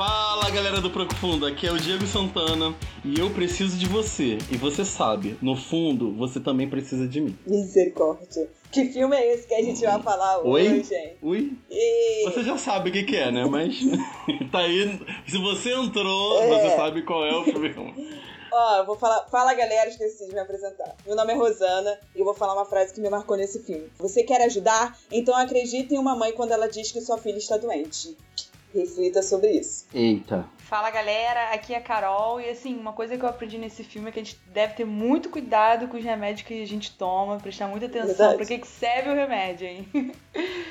Fala galera do Profundo, aqui é o Diego Santana e eu preciso de você. E você sabe, no fundo, você também precisa de mim. Misericórdia. Que filme é esse que a gente vai falar Oi? hoje, hein? Ui? E... Você já sabe o que, que é, né? Mas tá aí. Se você entrou, É. você sabe qual é o filme. Ó, eu vou falar. Fala galera, esqueci de me apresentar. Meu nome é Rosana e eu vou falar uma frase que me marcou nesse filme. Você quer ajudar? Então acredite em uma mãe quando ela diz que sua filha está doente. Reflita sobre isso. Eita. Fala galera, aqui é a Carol e assim, uma coisa que eu aprendi nesse filme é que a gente deve ter muito cuidado com os remédios que a gente toma, prestar muita atenção pra que, que serve o remédio, hein?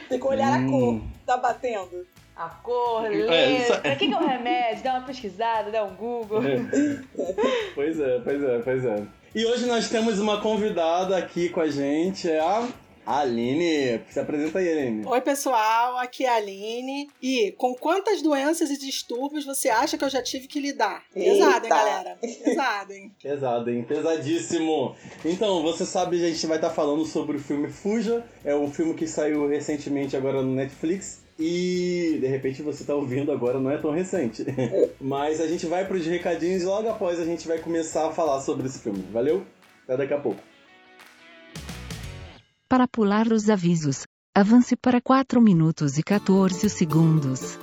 Tem que olhar a Hum. cor. Tá batendo? A cor, É, ler, isso- pra que, que é o remédio? Dá uma pesquisada, dá um Google. Pois é, pois é, pois é. E hoje nós temos uma convidada aqui com a gente, é a Aline. Se apresenta aí, Aline. Oi, pessoal, aqui é a Aline. E com quantas doenças e distúrbios você acha que eu já tive que lidar? Pesado, hein, galera? Pesado, hein? Pesado, hein? Pesadíssimo. Então, você sabe, a gente vai estar falando sobre o filme Fuja. É um filme que saiu recentemente agora no Netflix. E de repente você tá ouvindo agora, não é tão recente. Mas a gente vai pros recadinhos e logo após a gente vai começar a falar sobre esse filme. Valeu? Até daqui a pouco. Para pular os avisos, avance para 4 minutos e 14 segundos.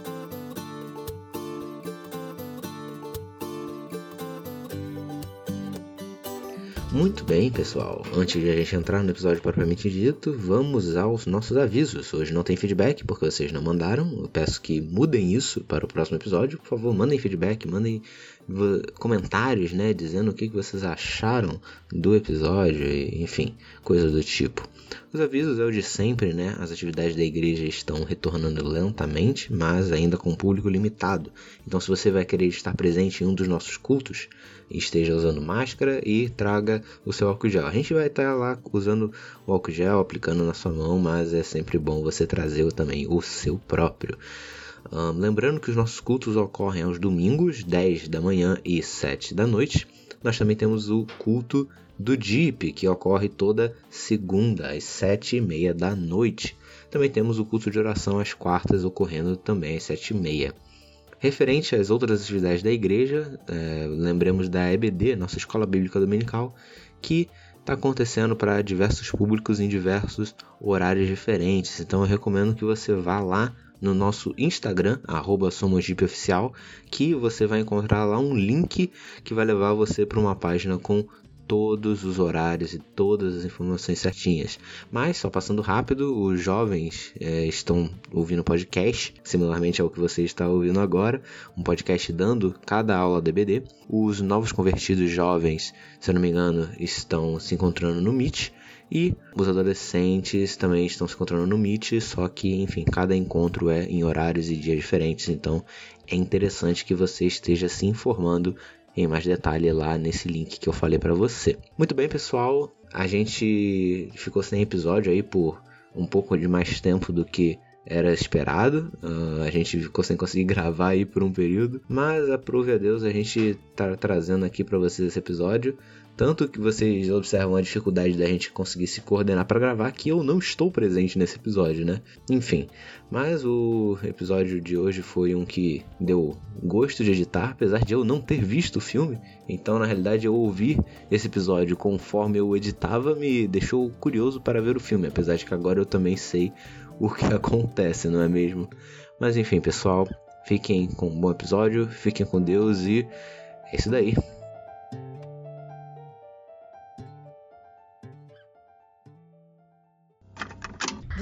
Muito bem, pessoal. Antes de a gente entrar no episódio propriamente dito, vamos aos nossos avisos. Hoje não tem feedback porque vocês não mandaram. Eu peço que mudem isso para o próximo episódio. Por favor, mandem feedback, mandem comentários, né, dizendo o que vocês acharam do episódio, enfim, coisas do tipo. Os avisos é o de sempre, né? As atividades da igreja estão retornando lentamente, mas ainda com público limitado. Então, se você vai querer estar presente em um dos nossos cultos, esteja usando máscara e traga o seu álcool gel. A gente vai estar lá usando o álcool gel, aplicando na sua mão, mas é sempre bom você trazer também o seu próprio. Ahn, lembrando que os nossos cultos ocorrem aos domingos, 10 da manhã e 7 da noite. Nós também temos o culto do DIP, que ocorre toda segunda, às 7 e meia da noite. Também temos o culto de oração às quartas, ocorrendo também às 7 e meia. Referente às outras atividades da igreja, eh, lembremos da EBD, nossa Escola Bíblica Dominical, que está acontecendo para diversos públicos em diversos horários diferentes. Então eu recomendo que você vá lá no nosso Instagram, arroba SomosJipOficial, que você vai encontrar lá um link que vai levar você para uma página com todos os horários e todas as informações certinhas. Mas, só passando rápido, os jovens eh, estão ouvindo podcast, similarmente ao que você está ouvindo agora, um podcast dando cada aula DBD. Os novos convertidos jovens, se eu não me engano, estão se encontrando no Meet. E os adolescentes também estão se encontrando no Meet, só que, enfim, cada encontro é em horários e dias diferentes, então é interessante que você esteja se informando em mais detalhe lá nesse link que eu falei para você. Muito bem, pessoal, a gente ficou sem episódio aí por um pouco de mais tempo do que era esperado. Ah, a gente ficou sem conseguir gravar aí por um período, mas aprove a Deus a gente tá trazendo aqui para vocês esse episódio. Tanto que vocês observam a dificuldade da gente conseguir se coordenar para gravar, que eu não estou presente nesse episódio, né? Enfim, mas o episódio de hoje foi um que deu gosto de editar, apesar de eu não ter visto o filme. Então, na realidade, eu ouvir esse episódio conforme eu editava me deixou curioso para ver o filme, apesar de que agora eu também sei o que acontece, não é mesmo? Mas enfim, pessoal, fiquem com um bom episódio, fiquem com Deus e é isso daí.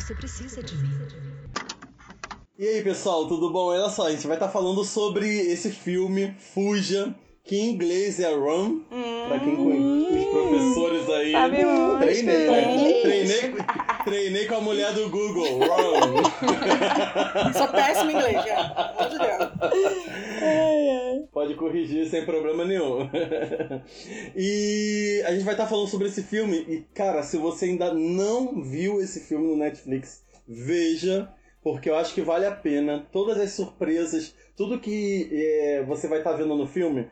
Você precisa de mim. E aí, pessoal, tudo bom? Olha só, a gente vai estar falando sobre esse filme Fuja, que em inglês é Run, pra quem conhece os professores aí. Sabe muito. Treinei, né? Treinei, treinei com a mulher do Google. Run. Sou péssimo em inglês, já. Pelo amor de Deus. Pode corrigir sem problema nenhum. e a gente vai estar falando sobre esse filme. E, cara, se você ainda não viu esse filme no Netflix, veja, porque eu acho que vale a pena. Todas as surpresas, tudo que é, você vai estar vendo no filme,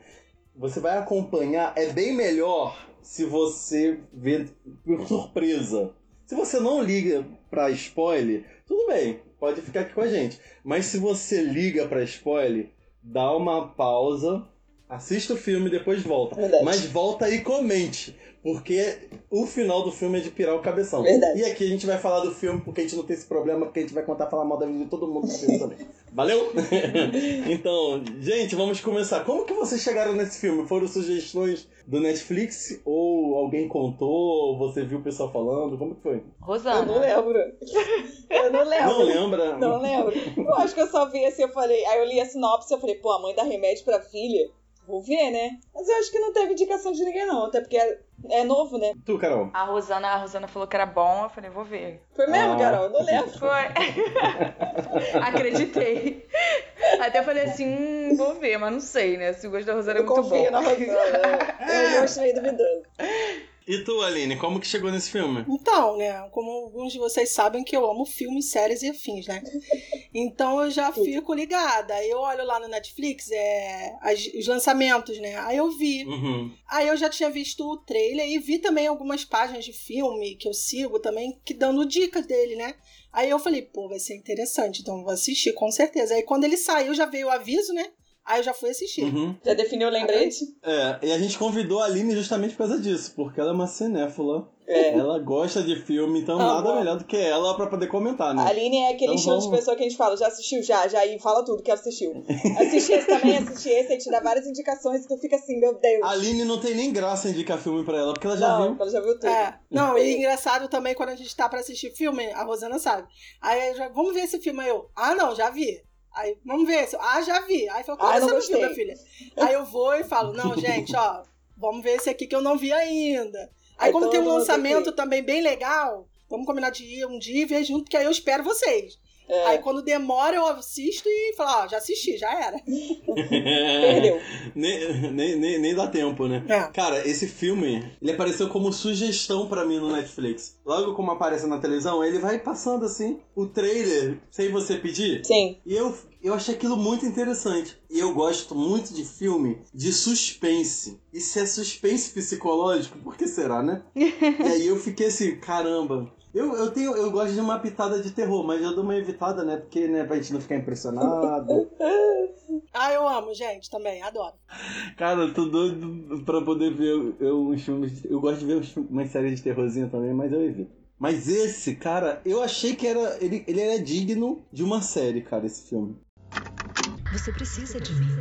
você vai acompanhar. É bem melhor se você ver por surpresa. Se você não liga pra spoiler, tudo bem, pode ficar aqui com a gente. Mas se você liga pra spoiler, dá uma pausa, assista o filme e depois volta. Verdade. Mas volta e comente. Porque o final do filme é de pirar o cabeção. Verdade. E aqui a gente vai falar do filme porque a gente não tem esse problema, porque a gente vai contar falar mal da vida de todo mundo do filme também. Valeu? então, gente, vamos começar. Como que vocês chegaram nesse filme? Foram sugestões do Netflix? Ou alguém contou? Ou você viu o pessoal falando? Como que foi? Eu não Rosana. lembro. Eu não lembro. Não lembra? Não lembro. Eu acho que eu só vi assim, eu falei. Aí eu li a sinopse e eu falei, pô, a mãe dá remédio pra filha. Vou ver, né? Mas eu acho que não teve indicação de ninguém, não. Até porque é, é novo, né? Tu, Carol. A Rosana, a Rosana falou que era bom, eu falei, vou ver. Foi mesmo, Ah. Carol? Eu não lembro. Foi. Acreditei. Até eu falei assim, hum, vou ver, mas não sei, né? Se o gosto da Rosana é Eu muito confio bom. na Rosana. Eu gosto meio duvidoso. E tu, Aline, como que chegou nesse filme? Então, né, como alguns de vocês sabem que eu amo filmes, séries e afins, né? Então eu já fico ligada. Aí Eu olho lá no Netflix, é, as- os lançamentos, né? Aí eu vi. Uhum. Aí eu já tinha visto o trailer e vi também algumas páginas de filme que eu sigo também, que dando dicas dele, né? Aí eu falei, pô, vai ser interessante, então eu vou assistir, com certeza. Aí quando ele saiu, já veio o aviso, né? Aí eu já fui assistir. Uhum. Já definiu o lembrete? É, e a gente convidou a Aline justamente por causa disso, porque ela é uma cinéfila. É. Ela gosta de filme, então Ah, nada bom. melhor do que ela pra poder comentar, né? A Aline é aquele Então estilo de vamos. pessoa que a gente fala, já assistiu, já, já, e fala tudo que assistiu. Assisti esse também, assisti esse, aí te dá várias indicações e tu fica assim, meu Deus. A Aline não tem nem graça indicar filme pra ela, porque ela já não, viu. ela já viu tudo. É. Não, e engraçado também quando a gente tá pra assistir filme, a Rosana sabe. Aí já, vamos ver esse filme aí. Eu, ah, não, já vi. Aí, vamos ver esse. Ah, já vi. Aí falou, Ah, como não você não viu, gostei. minha filha? Aí eu vou e falo, não, gente, ó, vamos ver esse aqui que eu não vi ainda. Aí Aí como tem um lançamento também bem legal, vamos combinar de ir um dia e ver junto, que aí eu espero vocês. É, Aí quando demora, eu assisto e falo, ó, já assisti, já era. perdeu. nem, nem, nem, nem dá tempo, né? É. Cara, esse filme, ele apareceu como sugestão pra mim no Netflix. Logo como aparece na televisão, ele vai passando assim, o trailer, sem você pedir. Sim. E eu, eu achei aquilo muito interessante. E eu gosto muito de filme de suspense. E se é suspense psicológico, por que será, né? e aí eu fiquei assim, caramba. Eu, eu, tenho, eu gosto de uma pitada de terror, mas eu dou uma evitada, né? Porque, né, pra gente não ficar impressionado. Ah, eu amo, gente, também, adoro. Cara, eu tô doido pra poder ver eu, uns filmes. Eu gosto de ver umas séries de terrorzinho também, mas eu evito. Mas esse, cara, eu achei que era. Ele, ele era digno de uma série, cara, esse filme. Você precisa de mim.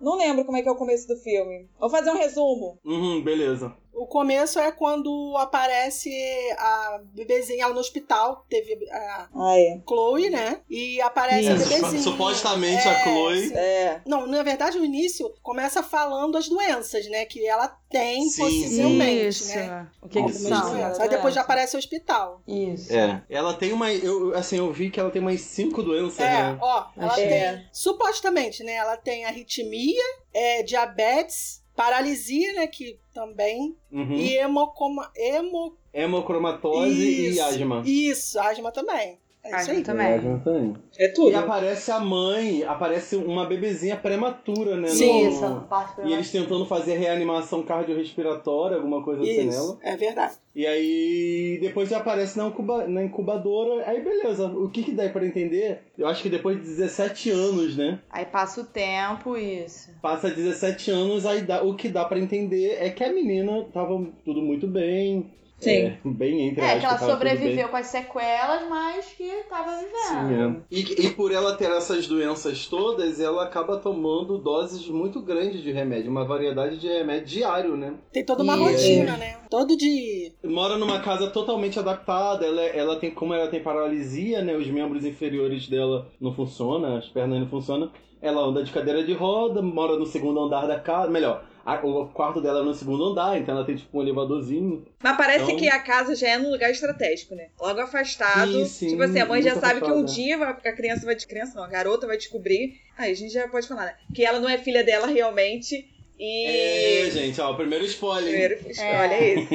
Não lembro como é que é o começo do filme. Vou fazer um resumo. Uhum, beleza. O começo é quando aparece a bebezinha ela no hospital, teve a Ah, é. Chloe, né? E aparece É, a bebezinha. supostamente a É, Chloe- sim. É. Não, na verdade, o início começa falando as doenças, né? Que ela tem Sim, possivelmente, Isso. né? O que, que são? doenças. Aí depois já aparece o hospital. Isso. É. Ela tem uma. Eu, assim, eu vi que ela tem umas cinco doenças, É, né? ó, ela Achei. tem. Supostamente, né? Ela tem arritmia, é, diabetes, paralisia, né? Que também. Uhum. E hemocoma, hemo, Hemocromatose e asma. Isso, asma também. É isso aí. também. É tudo. E aparece a mãe, aparece uma bebezinha prematura, né? Sim, no- Isso, a parte E eles tentando fazer reanimação cardiorrespiratória, alguma coisa assim Isso, nela. é verdade. E aí depois já aparece na, incuba- na incubadora. Aí beleza, o que que dá pra entender? Eu acho que depois de 17 anos, né? Aí passa o tempo, isso. Passa 17 anos, aí dá, o que dá pra entender é que a menina tava tudo muito bem. Sim. É, bem entre É, que ela bem. sobreviveu com as sequelas, mas que tava vivendo. Sim, é. E, e por ela ter essas doenças todas, ela acaba tomando doses muito grandes de remédio, uma variedade de remédio diário, né? Tem toda uma E- rotina, né? Todo de. Mora numa casa totalmente adaptada, ela, ela tem, como ela tem paralisia, né? Os membros inferiores dela não funcionam, as pernas não funcionam. Ela anda de cadeira de roda, mora no segundo andar da casa, melhor, a- o quarto dela é no segundo andar, então ela tem tipo um elevadorzinho. Mas parece Então- que a casa já é num lugar estratégico, né? Logo afastado. Sim, sim, tipo assim, a mãe já sabe que um dia vai- a criança vai. Criança não, a garota vai descobrir. Aí a gente já pode falar, né? Que ela não é filha dela realmente. E. É, gente, ó, o primeiro spoiler. Primeiro, É. olha isso.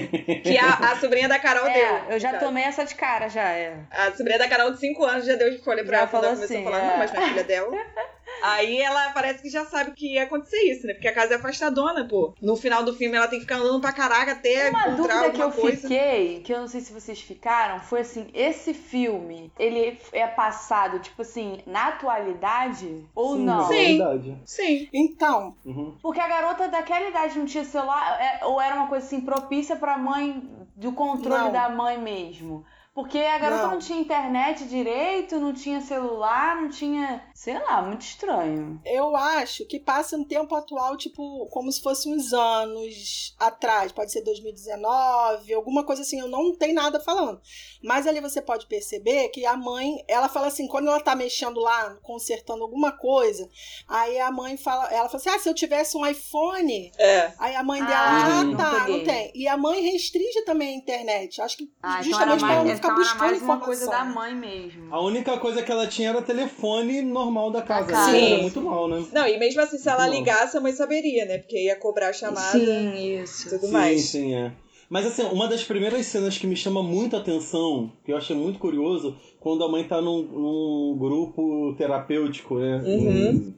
Que a, a sobrinha da Carol deu. É, eu já cara. tomei essa de cara, já, é. A sobrinha da Carol de 5 anos já deu de folha pra Já ela quando ela começou assim, a falar, é. não, mas não é filha dela. Aí ela parece que já sabe que ia acontecer isso, né? Porque a casa é afastadona, pô. No final do filme ela tem que ficar andando pra caraca até Uma encontrar dúvida que eu coisa. fiquei, que eu não sei se vocês ficaram, foi assim, esse filme, ele é passado, tipo assim, na atualidade ou Sim, não? na Sim. Sim. Então, Uhum. Porque a garota daquela idade não tinha celular, é- ou era uma coisa assim propícia pra mãe, do controle Não. da mãe mesmo? Porque a garota não. Não. tinha internet direito, não tinha celular, não tinha. Sei lá, muito estranho. eu acho que passa no tempo atual, tipo, como se fosse uns anos atrás. Pode ser 2019, alguma coisa assim. Eu não tenho nada falando. Mas ali você pode perceber que a mãe, ela fala assim, quando ela tá mexendo lá, consertando alguma coisa, aí a mãe fala, ela fala assim: ah, se eu tivesse um iPhone. É. Aí a mãe Ah, dela, ah, não tá, peguei. não tem. E a mãe restringe também a internet. Acho que Ah, então era justamente não ficar então era buscando mais uma informação. coisa da mãe mesmo. A única coisa que ela tinha era telefone normal da casa. casa. né? Era Sim. muito mal, né? Não, e mesmo assim, se ela Muito ligasse, a mãe saberia, né? Porque ia cobrar a chamada e isso. tudo sim, mais. sim, é. Mas assim, uma das primeiras cenas que me chama muita atenção, que eu achei muito curioso, quando a mãe tá num, num grupo terapêutico, né? Uhum.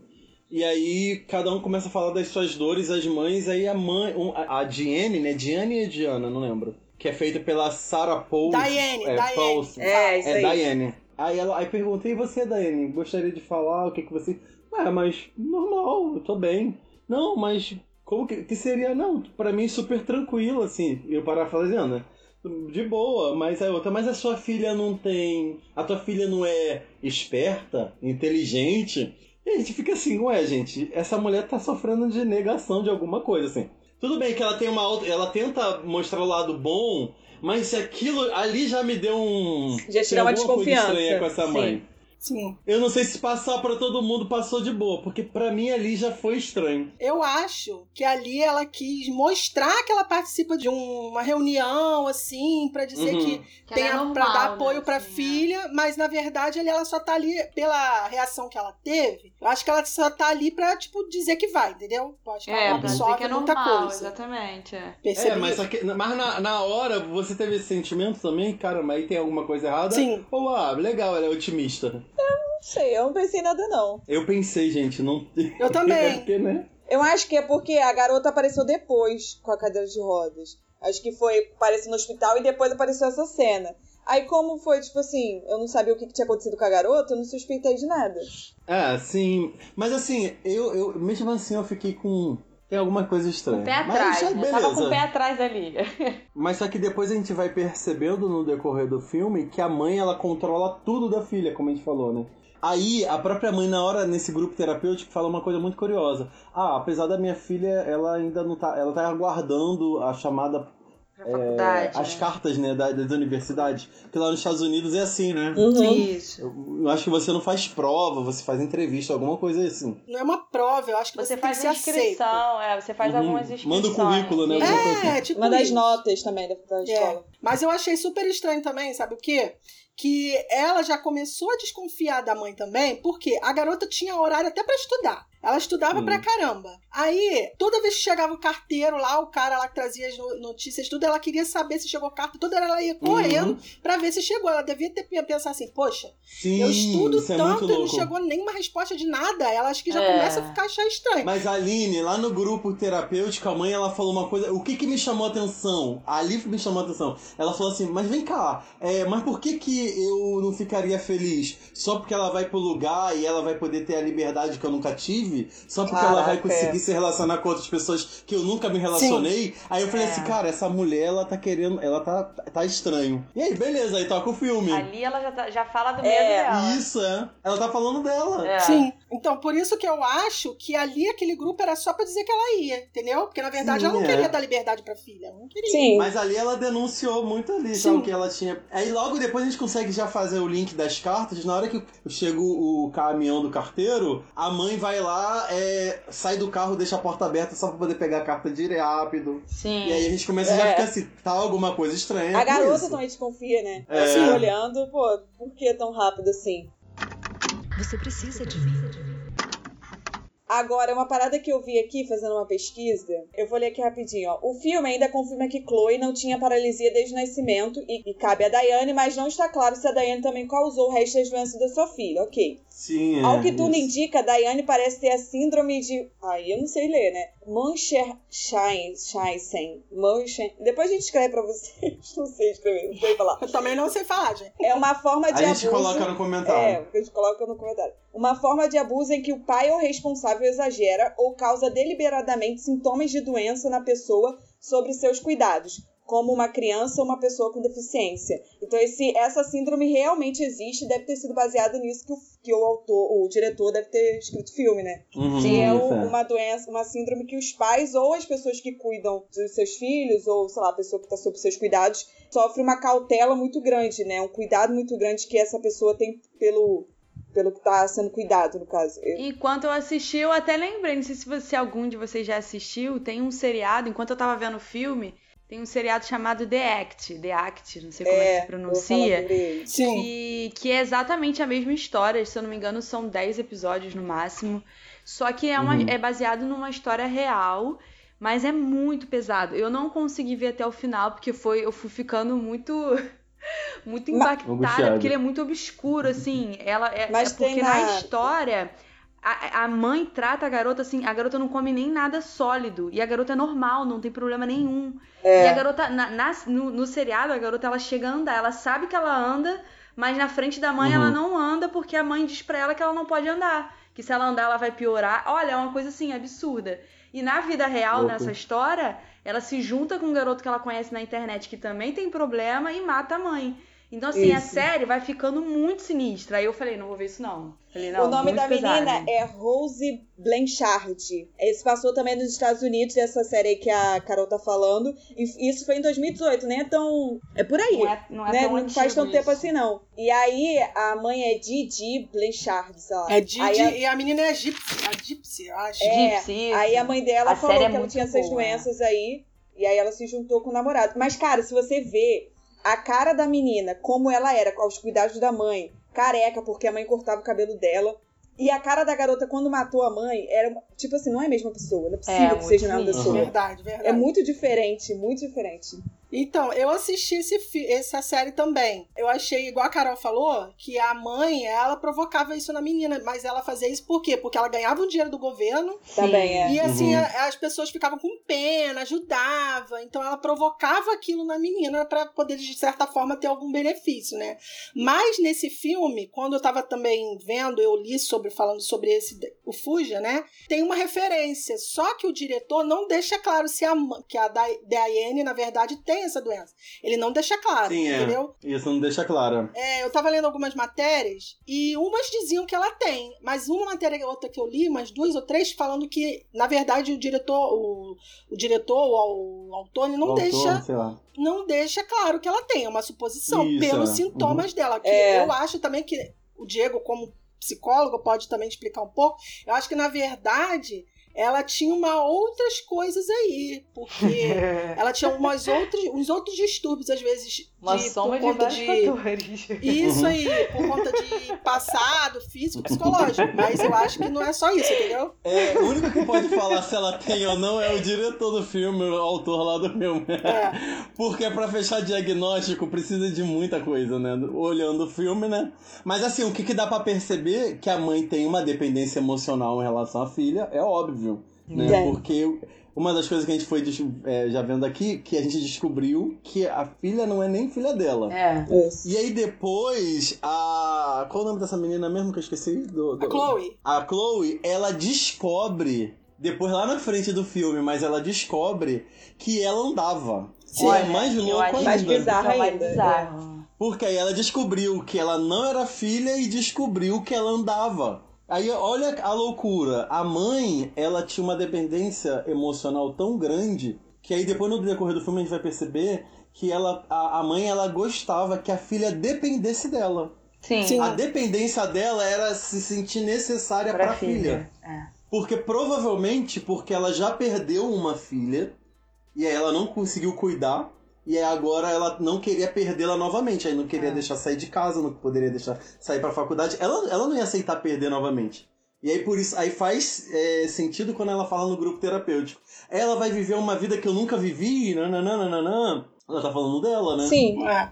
E aí cada um começa a falar das suas dores, as mães, aí a mãe, a a Diane, né? Diane e Diana, não lembro. Que é feita pela Sarah Paul. Diane, é, Diane. Paulson. É, isso É, aí. Diane. Aí ela aí perguntei, e você, Diane, gostaria de falar o que que você. Ué, mas normal, eu tô bem. Não, mas como que, que seria? Não, pra mim super tranquilo, assim, eu parafraseando, né? De boa, mas a outra, mas a sua filha não tem. A tua filha não é esperta, inteligente. E a gente fica assim, ué, gente, essa mulher tá sofrendo de negação de alguma coisa, assim. Tudo bem que ela tem uma outra. Ela tenta mostrar o lado bom, mas aquilo ali já me deu um. Já tirar uma alguma coisa desconfiança. estranha com essa mãe. Sim. Eu não sei se passar pra todo mundo passou de boa, porque pra mim ali já foi estranho. Eu acho que ali ela quis mostrar que ela participa de um- uma reunião, assim, pra dizer Uhum. que, Que tem ela é a- normal, pra dar né, apoio pra assim, filha, mas na verdade ali ela só tá ali pela reação que ela teve. Eu acho que ela só tá ali pra, tipo, dizer que vai, entendeu? Eu acho que É, ela pra absorve que é muita normal, coisa. exatamente. É. Percebi É, mas, que- mas na, na hora você teve esse sentimento também, cara, mas aí tem alguma coisa errada? Sim. Ou, ah, legal, ela é otimista. Não sei, eu não pensei em nada, não. Eu pensei, gente, não. Eu também. É porque, né? Eu acho que é porque a garota apareceu depois com a cadeira de rodas. Acho que foi, apareceu no hospital e depois apareceu essa cena. Aí como foi, tipo assim, eu não sabia o que, que tinha acontecido com a garota, eu não suspeitei de nada. É, sim. Mas assim, eu, eu mesmo assim eu fiquei com. Tem alguma coisa estranha. Pé Mas atrás, já- né? Tava com o pé atrás ali. Mas só que depois a gente vai percebendo no decorrer do filme que a mãe ela controla tudo da filha, como a gente falou, né? Aí a própria mãe na hora nesse grupo terapêutico fala uma coisa muito curiosa. Ah, apesar da minha filha, ela ainda não tá, ela tá aguardando a chamada. É, as né? cartas, né, da- das universidades, que lá nos Estados Unidos é assim, né? Uhum. Isso. Eu, eu acho que você não faz prova, você faz entrevista, alguma coisa assim. Não é uma prova, eu acho que você, Você faz tem a que ser aceito. inscrição, é, você faz Uhum. algumas Manda inscrições. o currículo, né? É, tipo Uma das isso. notas também da, da escola. Mas eu achei super estranho também, sabe o quê? Que ela já começou a desconfiar da mãe também, porque a garota tinha horário até pra estudar. Ela estudava Hum. pra caramba. Aí, toda vez que chegava o carteiro lá, o cara lá que trazia as no- notícias, tudo, ela queria saber se chegou carta. Toda hora ela ia correndo Uhum. pra ver se chegou. Ela devia ter pensado assim, poxa, Sim, eu estudo é tanto muito e não chegou nenhuma resposta de nada. Ela acho que já É. começa a ficar achar estranho. Mas a Aline, lá no grupo terapêutico, a mãe ela falou uma coisa. O que que me chamou a atenção? A Alif me chamou a atenção. Ela falou assim: Mas vem cá, é, mas por que que eu não ficaria feliz? Só porque ela vai pro lugar e ela vai poder ter a liberdade que eu nunca tive? Só porque ela vai Caraca, conseguir é. se relacionar com outras pessoas que eu nunca me relacionei? Aí eu falei É. assim: Cara, essa mulher ela tá querendo. Ela tá, tá estranho. E aí, beleza, aí toca o filme. Ali ela já, tá- já fala do medo É. dela. Isso, é. Ela tá falando dela. É. Sim. Então, por isso que eu acho que ali aquele grupo era só pra dizer que ela ia, entendeu? Porque na verdade Sim, ela não é. queria dar liberdade pra filha. Ela não queria. Sim. Mas ali ela denunciou muito ali já Sim. o que ela tinha. Aí logo depois a gente consegue já fazer o link das cartas. Na hora que chega o caminhão do carteiro, a mãe vai lá, é, sai do carro, deixa a porta aberta só pra poder pegar a carta direto rápido. Sim. E aí a gente começa já a É. ficar assim, tá alguma coisa estranha. A garota isso. também desconfia, né? É. Assim, olhando, pô, por que tão rápido assim? Você precisa de mim. Agora, uma parada que eu vi aqui fazendo uma pesquisa, eu vou ler aqui rapidinho, ó. O filme ainda confirma que Chloe não tinha paralisia desde o nascimento e, e cabe a Diane, mas não está claro se a Diane também causou o resto das doenças da sua filha, ok. Sim, é. Ao que tudo isso. indica, a Diane parece ter a síndrome de. Ai, eu não sei ler, né? Munchausen. Munchen. Depois a gente escreve pra vocês. Não sei escrever, não sei falar. Eu também não sei falar, gente. É uma forma de A gente abuso. coloca no comentário. É, a gente coloca no comentário. Uma forma de abuso em que o pai ou responsável exagera ou causa deliberadamente sintomas de doença na pessoa sobre seus cuidados, como uma criança ou uma pessoa com deficiência. Então, esse, essa síndrome realmente existe e deve ter sido baseado nisso que o, que o autor, o diretor deve ter escrito o filme, né? Uhum, que é o- certo. uma doença, uma síndrome que os pais ou as pessoas que cuidam dos seus filhos, ou, sei lá, a pessoa que está sob seus cuidados, sofre uma cautela muito grande, né? Um cuidado muito grande que essa pessoa tem pelo, pelo que está sendo cuidado, no caso. Eu- Enquanto eu assisti, eu até lembrei, não sei se, você, se algum de vocês já assistiu, tem um seriado, enquanto eu tava vendo o filme, tem um seriado chamado The Act, The Act, não sei como é, que se pronuncia. Sim. Que, que é exatamente a mesma história, se eu não me engano, são 10 episódios no máximo. Só que é, uma, Uhum. é baseado numa história real, mas é muito pesado. Eu não consegui ver até o final, porque foi, eu fui ficando muito. Muito impactada, porque ele é muito obscuro, assim. Ela é, Mas é porque tem na... na- história a, a mãe trata a garota assim, a garota não come nem nada sólido. E a garota é normal, não tem problema nenhum. E a É, garota, na, na- no, no seriado, a garota ela chega a andar, ela sabe que ela anda, mas na frente da mãe Uhum. ela não anda porque a mãe diz pra ela que ela não pode andar. Que se ela andar ela vai piorar. Olha, é uma coisa assim, absurda. E na vida real, Louco. nessa história, ela se junta com um garoto que ela conhece na internet que também tem problema e mata a mãe. Então, assim, a Isso. série vai ficando muito sinistra. Aí eu falei, não vou ver isso não. Falei, não, o nome da pesado. menina é Rose Blanchard. Esse passou também nos Estados Unidos, essa série aí que a Carol tá falando. E isso foi em 2018, nem é tão. É por aí. Não é, não é né? tão Não faz tanto tempo isso. assim, não. E aí, a mãe é Didi Blanchard, sei lá. É Didi Aí a- e a menina é Gypsy. A Gypsy, eu acho. É, Gypsy, Aí a mãe dela A falou é que ela tinha essas boa. doenças aí. E aí ela se juntou com o namorado. Mas, cara, se você vê a cara da menina, como ela era, aos cuidados da mãe, careca, porque a mãe cortava o cabelo dela. E a cara da garota, quando matou a mãe, era tipo assim, não é a mesma pessoa. Não é possível É, que seja a mesma pessoa. Verdade, verdade. É muito diferente, muito diferente. Então, eu assisti esse, essa série também. Eu achei, igual a Carol falou, que a mãe, ela provocava isso na menina. Mas ela fazia isso por quê? Porque ela ganhava um dinheiro do governo Também é. e assim Uhum. a- as pessoas ficavam com pena, ajudava. Então ela provocava aquilo na menina pra poder, de certa forma, ter algum benefício, né? Mas nesse filme, quando eu tava também vendo, eu li sobre, falando sobre esse, o Fuja, né? Tem uma referência. Só que o diretor não deixa claro se a, que a Di- Diane, na verdade, tem essa doença. Ele não deixa claro, Sim, é. entendeu? Isso não deixa claro. É, eu tava lendo algumas matérias e umas diziam que ela tem, mas uma matéria e outra que eu li, umas duas ou três, falando que, na verdade, o diretor, o, o diretor, o, o autor, ele não O autor, deixa Sei lá. não deixa claro que ela tem, é uma suposição, Isso, pelos é. sintomas dela. Que É. eu acho também que o Diego, como psicólogo, pode também explicar um pouco. Eu acho que, na verdade, ela tinha uma outras coisas aí, porque ela tinha umas outras, uns outros distúrbios, às vezes, Uma de, soma por de conta de. fatores. Isso Uhum. aí, por conta de passado, físico, psicológico. Mas eu acho que não é só isso, entendeu? É, o único que pode falar se ela tem ou não é o diretor do filme, o autor lá do filme. É. Porque pra fechar diagnóstico precisa de muita coisa, né? Olhando o filme, né? Mas assim, o que, que dá pra perceber que a mãe tem uma dependência emocional em relação à filha é óbvio, né? Tem. Porque uma das coisas que a gente foi é, já vendo aqui, que a gente descobriu que a filha não é nem filha dela. É. Isso. E aí depois, a. Qual o nome dessa menina mesmo que eu esqueci? Do, do- A Chloe. A Chloe, ela descobre, depois lá na frente do filme, mas ela descobre que ela andava. Sim. é Olha, mais eu louco ainda. mais bizarro é mais ainda, bizarro. Porque aí ela descobriu que ela não era filha e descobriu que ela andava. Aí olha a loucura. A mãe, ela tinha uma dependência emocional tão grande que aí depois no decorrer do filme a gente vai perceber que ela, a, a mãe ela gostava que a filha dependesse dela. Sim, Sim. A dependência dela era se sentir necessária pra pra filha. filha. É. Porque provavelmente porque ela já perdeu uma filha e aí ela não conseguiu cuidar e aí agora ela não queria perdê-la novamente, aí não queria É. deixar sair de casa, não poderia deixar sair pra faculdade. Ela, ela não ia aceitar perder novamente. E aí por isso, aí faz é, sentido quando ela fala no grupo terapêutico. Ela vai viver uma vida que eu nunca vivi, nananana. Ela tá falando dela, né? Sim. É.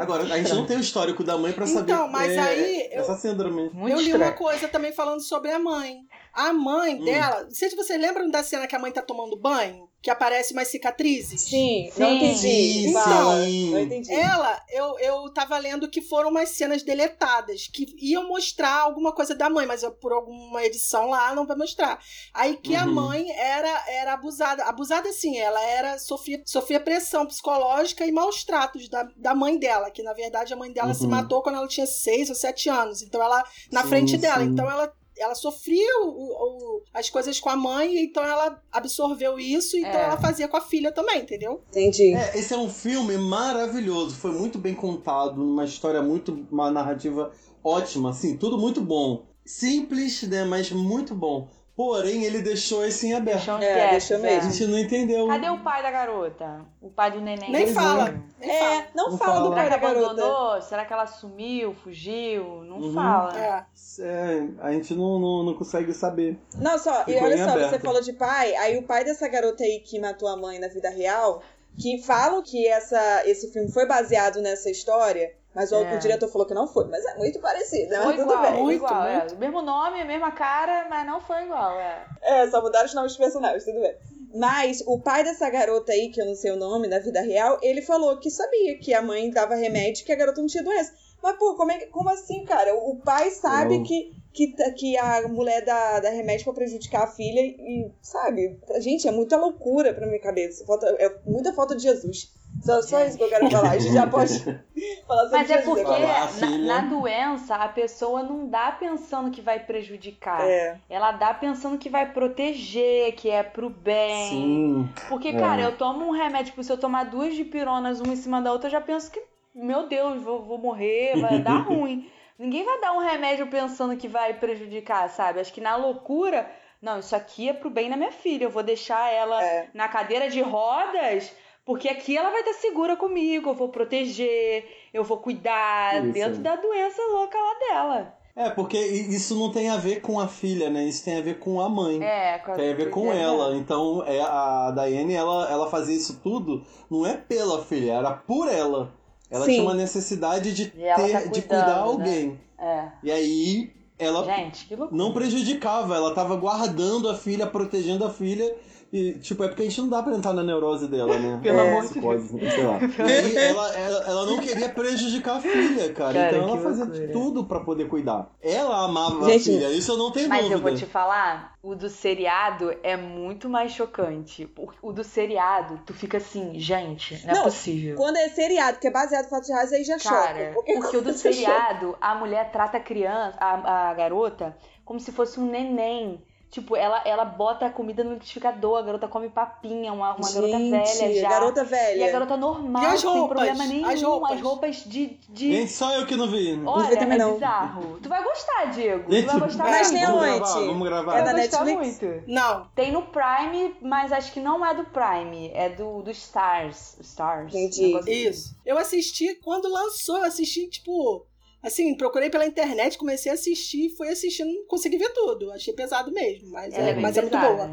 Agora, a gente não tem o histórico da mãe pra saber Então, mas é, aí eu- essa síndrome. Muito eu li estranho. uma coisa também falando sobre a mãe. A mãe Hum. dela, não sei se vocês lembram da cena que a mãe tá tomando banho, que aparece umas cicatrizes. Sim, não Sim. entendi. Sim, Fala. sim. Não entendi. Ela, eu, eu tava lendo que foram umas cenas deletadas, que iam mostrar alguma coisa da mãe, mas eu, por alguma edição lá não vai mostrar. Aí que a Uhum. mãe era, era abusada. Abusada sim, ela era sofria, sofria pressão psicológica e maus tratos da, da mãe dela, que na verdade a mãe dela se Uhum. matou quando ela tinha seis ou sete anos. Então ela, na Sim, frente dela, sim. então ela. Ela sofria o- o- as coisas com a mãe, então ela absorveu isso, então É. ela fazia com a filha também, entendeu? Entendi. É, esse é um filme maravilhoso, foi muito bem contado, uma história muito, uma narrativa ótima, assim, tudo muito bom. Simples, né, mas muito bom. Porém, ele deixou esse em aberto. Deixou É, deixou A mesmo. gente não entendeu. Cadê o pai da garota? O pai do neném? Nem Não fala. Nem fala. É, não, Não fala, fala. do pai da que garota. abandonou? Será que ela sumiu, fugiu? Não Uhum. fala. É. É, a gente não, não, não consegue saber. Não, só, e Ficou olha em só, aberto. você falou de pai, aí o pai dessa garota aí que matou a mãe na vida real, que falam que essa, esse filme foi baseado nessa história, mas o, É. o diretor falou que não foi, mas é muito parecido, né? Foi Mas tudo igual, bem. foi Muito, igual. É. muito. O mesmo nome, a mesma cara, mas não foi igual. É. É, só mudaram os nomes dos personagens, tudo bem. Mas o pai dessa garota aí, que eu não sei o nome, na vida real, ele falou que sabia que a mãe dava remédio e que a garota não tinha doença. Mas, pô, como, é, como assim, cara? O pai sabe que, que, que a mulher dá, dá remédio pra prejudicar a filha e, sabe? Gente, é muita loucura pra minha cabeça. Falta, é muita falta de Jesus. Só, só isso que eu quero falar. A gente já pode falar sobre Mas é porque. Falar, na, na doença a pessoa não dá pensando que vai prejudicar. É, Ela dá pensando que vai proteger, que é pro bem. Sim. Porque, É. cara, eu tomo um remédio, tipo, se eu tomar duas dipironas uma em cima da outra, eu já penso que, meu Deus, vou, vou morrer, vai dar ruim. Ninguém vai dar um remédio pensando que vai prejudicar, sabe? Acho que na loucura, não, isso aqui é pro bem da minha filha, eu vou deixar ela é. na cadeira de rodas, porque aqui ela vai estar segura comigo, eu vou proteger, eu vou cuidar Isso. dentro da doença louca lá dela. É, porque isso não tem a ver com a filha, né? Isso tem a ver com a mãe. É, com Tem a ver com ela. Então, é, a Daiane, ela, ela fazia isso tudo, não é pela filha, era por ela. Ela Sim. tinha uma necessidade de, ela ter, tá de cuidar né? alguém. É. E aí, ela Gente, não prejudicava, ela tava guardando a filha, protegendo a filha. E, tipo, é porque a gente não dá pra entrar na neurose dela, né? Pelo É, amor de psicose, sei lá. E ela, ela, ela não queria prejudicar a filha, cara. Cara, então ela que fazia loucura. tudo pra poder cuidar. Ela amava Gente, a filha, isso eu não tenho Mas dúvida. eu vou te falar, o do seriado é muito mais chocante. O, o do seriado, tu fica assim, gente, não, é Não, possível. Quando é seriado, que é baseado em fatos reais, aí já Cara, choca. porque o do você choca- seriado, a mulher trata a criança, a, a garota, como se fosse um neném. Tipo, ela, ela bota a comida no liquidificador, a garota come papinha, uma, uma garota Gente, velha já. Garota velha. E a garota normal, E as sem roupas? problema nenhum. As roupas? As roupas de. de... Gente, só eu que não vi. Olha, vi também é não. bizarro. Tu vai gostar, Diego. Gente, tu vai gostar Mas muito. tem vamos aonde? gravar, vamos gravar. É da Netflix? muito. Não. Tem no Prime, mas acho que não é do Prime, é do, do Stars. Stars. Entendi. assim. Isso. Eu assisti quando lançou, eu assisti, tipo. Assim, procurei pela internet, comecei a assistir, fui assistindo, não consegui ver tudo. Achei pesado mesmo, mas, é, é mas é muito boa.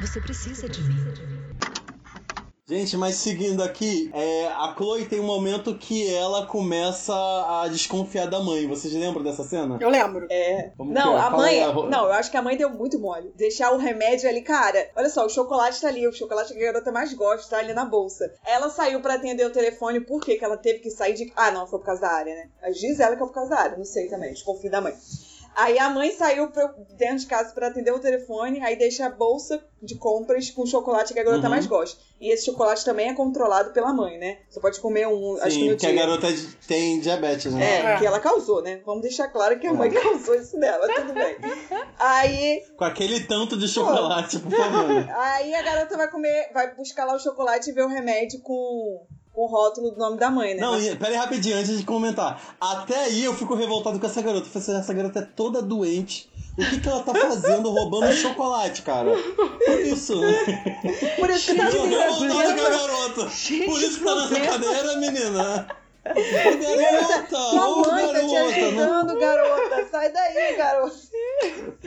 Você precisa de mim. Gente, mas seguindo aqui, é, a Chloe tem um momento que ela começa a desconfiar da mãe. Vocês lembram dessa cena? Eu lembro. É. Como Não, que a Fala mãe. aí, Não, eu acho que a mãe deu muito mole. Deixar o remédio ali, cara. Olha só, o chocolate tá ali, o chocolate que a garota mais gosta, tá ali na bolsa. Ela saiu pra atender o telefone, por quê? Que ela teve que sair de. Ah, não, foi por causa da área, né? Mas diz ela que é por causa da área, não sei também, desconfio da mãe. Aí a mãe saiu pra- dentro de casa pra atender o telefone, aí deixa a bolsa de compras com o chocolate que a garota Uhum. mais gosta. E esse chocolate também é controlado pela mãe, né? Você pode comer um, acho que Sim, porque a garota tem diabetes, né? É, É. que ela causou, né? Vamos deixar claro que a mãe causou isso dela, tudo bem. Aí, Com aquele tanto de chocolate, por favor. aí a garota vai comer, vai buscar lá o chocolate e ver o remédio com o rótulo do nome da mãe, né? Não, Mas- pera aí rapidinho, antes de comentar. Até aí eu fico revoltado com essa garota. Eu falei assim, essa garota é toda doente. O que, que ela tá fazendo roubando chocolate, cara? Por isso. Por isso que tá assim, revoltado com a né? garota. Gente, Por isso que tá nessa cadeira, menina. Ô, garota, ô, mãe tá te garota. não- ajudando, garota. Sai sai daí, garoto.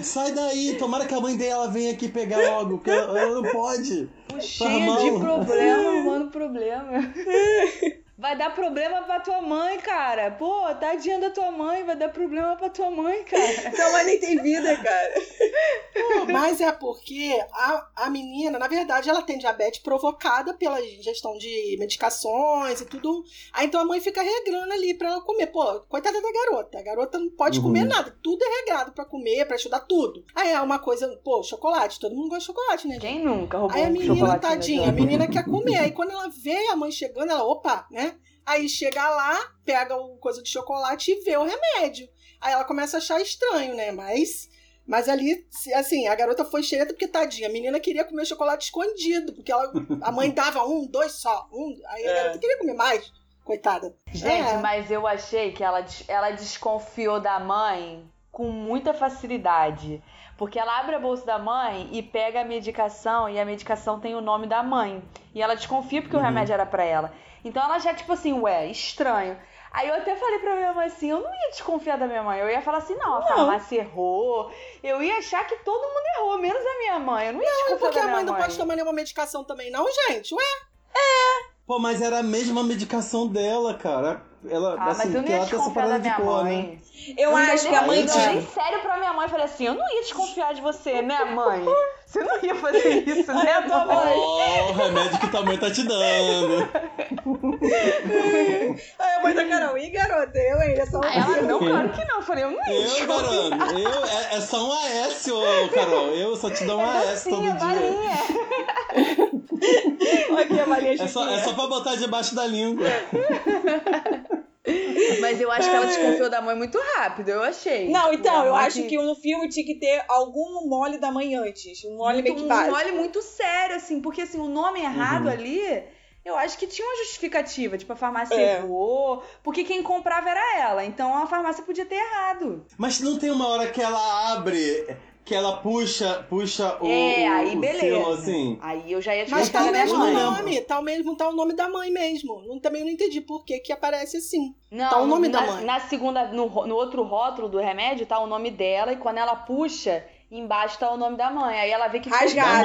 Sai daí, tomara que a mãe dela venha aqui pegar logo, ela, ela não pode. Cheia mal. de problema, arrumando problema. Vai dar problema pra tua mãe, cara. Pô, tadinha da tua mãe, vai dar problema pra tua mãe, cara. Tua mãe nem tem vida, cara. Mas é porque a, a menina, na verdade, ela tem diabetes provocada pela ingestão de medicações e tudo. Aí então a mãe fica regrando ali pra ela comer. Pô, coitada da garota. A garota não pode Uhum. comer nada. Tudo é regrado pra comer, pra estudar tudo. Aí é uma coisa, pô, chocolate. Todo mundo gosta de chocolate, né, gente? Quem nunca roubou Aí a menina, tadinha, a menina quer comer. Aí quando ela vê a mãe chegando, ela, opa, né? Aí chega lá, pega o coisa de chocolate e vê o remédio. Aí ela começa a achar estranho, né? Mas. Mas ali, assim, a garota foi cheia porque, tadinha, a menina queria comer chocolate escondido, porque ela, a mãe dava um, dois só, um, aí a É. garota queria comer mais, coitada. Gente, É. mas eu achei que ela, ela desconfiou da mãe com muita facilidade. Porque ela abre a bolsa da mãe e pega a medicação, e a medicação tem o nome da mãe. E ela desconfia porque o Uhum. remédio era pra ela. Então ela já, tipo assim, ué, estranho. Aí eu até falei pra minha mãe assim, eu não ia desconfiar da minha mãe. Eu ia falar assim, não, a Não. farmácia errou. Eu ia achar que todo mundo errou, menos a minha mãe. Eu não ia desconfiar Porque da a minha mãe não pode tomar nenhuma medicação também, não, gente? Ué, Pô, mas era a mesma medicação dela, cara. Ela, Ah, assim, mas eu não ia desconfiar da minha cor, né? mãe. Eu não acho que a mãe eu tinha- falei sério pra minha mãe, eu falei assim, eu não ia desconfiar de você, né, mãe? Você não ia fazer isso, né, tua mãe? Ó, o remédio que tua mãe tá te dando. Aí a mãe da Carol, ih, garota, eu ainda só Aí ela, não, claro que não. Eu falei, eu não ia Eu, desconfiar. Carol, eu, é, é só um AS, ô, Carol. Eu só te dou um AS todo Sim, é dia. balinha. Aqui a Maria É só, é só pra botar debaixo da língua. Mas eu acho que ela desconfiou da mãe muito rápido, eu achei. Não, então, eu mãe acho que no filme tinha que ter algum mole da mãe antes. Um mole meio que um básico. mole muito sério, assim, porque assim, o nome errado Uhum. ali, eu acho que tinha uma justificativa. Tipo, a farmácia É. errou, porque quem comprava era ela. Então a farmácia podia ter errado. Mas não tem uma hora que ela abre, que ela puxa, puxa o, é, aí o beleza. selo assim. Aí eu já ia Mas tá desconfiar o da minha mesmo mãe. nome, tá o mesmo, tá o nome da mãe mesmo. Não, também não entendi por que que aparece assim. Não, Tá o nome na, da mãe. Na segunda, no, no outro rótulo do remédio tá o nome dela e quando ela puxa, embaixo tá o nome da mãe. Aí ela vê que eram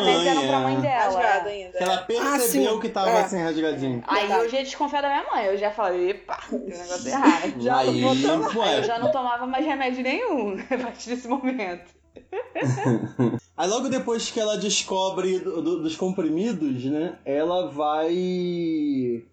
Mãe, pra é. mãe dela. É. ainda. Que ela percebeu sim. que tava É. assim rasgadinho. Aí Verdade. eu já ia desconfiar da minha mãe. Eu já falei, epa, tem um negócio errado. Já Aí, não vou tomar. Eu já não tomava mais remédio nenhum a partir desse momento. Aí logo depois que ela descobre do- do- dos comprimidos, né? Ela vai.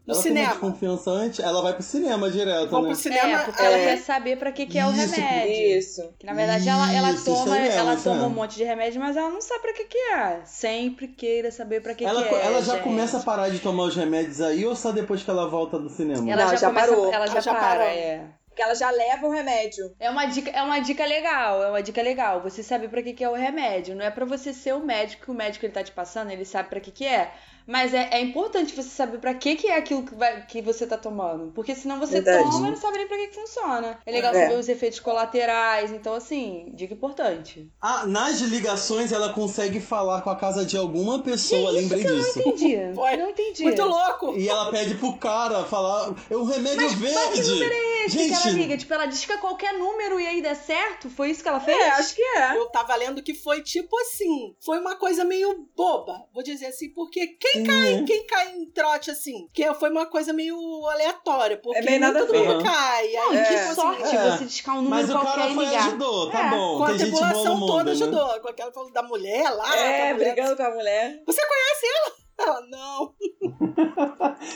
No ela cinema. desconfiança antes, ela vai pro cinema direto, Vou né? pro cinema. é, porque ela é. quer saber pra que, que é o Isso, remédio. Isso. Que na verdade ela, ela Isso, toma, isso mesmo, ela isso toma um monte de remédio, mas ela não sabe pra que, que é. Sempre queira saber pra que, ela, que é. ela já gente. começa a parar de tomar os remédios aí ou só depois que ela volta do cinema? Ela Não, já, já começa, parou. Ela já, Ela já para, parou. é. Porque ela já leva o remédio. É uma dica, é uma dica legal, é uma dica legal. Você saber pra que, que é o remédio. Não é pra você ser o médico, que o médico ele tá te passando, ele sabe pra que, que é. Mas é, é importante você saber pra que, que é aquilo que, vai- que você tá tomando. Porque senão você Verdade. toma e não sabe nem pra que, que funciona. É legal É. saber os efeitos colaterais. Então, assim, dica importante. Ah, nas ligações ela consegue falar com a casa de alguma pessoa, lembrei disso. Não entendi. Foi. Não entendi. Muito louco. E ela pede pro cara falar, é um remédio verde! Esse que ela Gente, liga, tipo, ela disca qualquer número e aí dá certo? Foi isso que ela fez? É, acho que é. Eu tava lendo que foi tipo assim, foi uma coisa meio boba, vou dizer assim, porque quem Sim, cai, é. quem cai em trote assim? Que foi uma coisa meio aleatória, porque É bem nada todo mundo cai. Não, Aí, É. que tipo assim, sorte É. você discar um número mas o qualquer cara e foi ligar. ajudou, tá É, bom. com a gente tripulação toda né? ajudou. Com aquela falando da mulher lá. É, mulher- brigando com a mulher. Você conhece ela? Ela, não.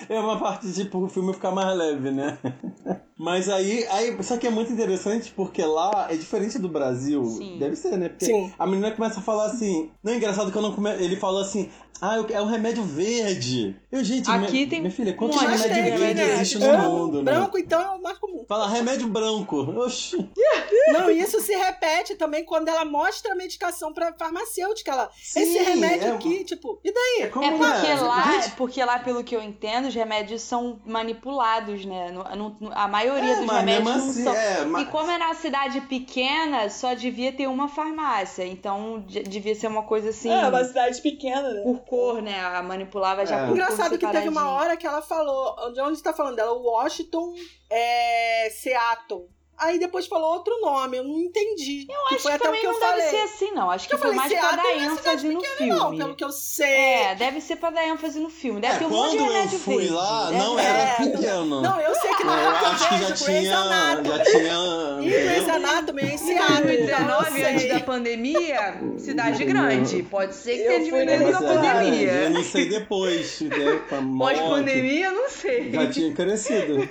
É uma parte, tipo, o filme ficar mais leve, né? Mas aí, aí, só que é muito interessante porque lá é diferente do Brasil. Sim. Deve ser, né? Porque Sim. a menina começa a falar assim. Não é engraçado que eu não come... Ele falou assim. Ah, eu- é um remédio verde. Eu, gente, Aqui minha, tem minha filha, quantos remédios verdes né? existem no Branco, mundo, né? branco, então, é o mais comum. Fala remédio branco. Oxi. Não, e isso se repete também quando ela mostra a medicação pra farmacêutica. Ela, esse Sim, remédio é- aqui, tipo, e daí? É, como É porque é? lá, Gente, porque lá, pelo que eu entendo, os remédios são manipulados, né? No- no- a maioria é, dos remédios não assim, são. é, E mas... como é na cidade pequena, só devia ter uma farmácia. Então de- devia ser uma coisa assim. É, uma cidade pequena, né? Por cor, né? A manipulava já É. por Engraçado cor que teve uma hora que ela falou, de onde está falando dela? Washington, é, Seattle. Aí depois falou outro nome, eu não entendi. Eu que Acho foi que até o também que eu não falei. deve ser assim, não. Acho que Eu foi falei, mais pra dar ênfase no pequena, Não, filme. pelo que eu sei. É, deve ser pra dar ênfase no filme. Deve ter um monte quando de eu fui verde. lá, Deve- não É, era pequeno. Não, eu sei que não eu é porque acho que eu já tinha. Já tinha. E Grey's Anatomy é em Seattle, então eu 2019, antes da pandemia, cidade grande. Pode ser que Eu tenha diminuído na é, Eu pandemia. não sei depois. Né, Pós-pandemia, não sei. Já tinha crescido.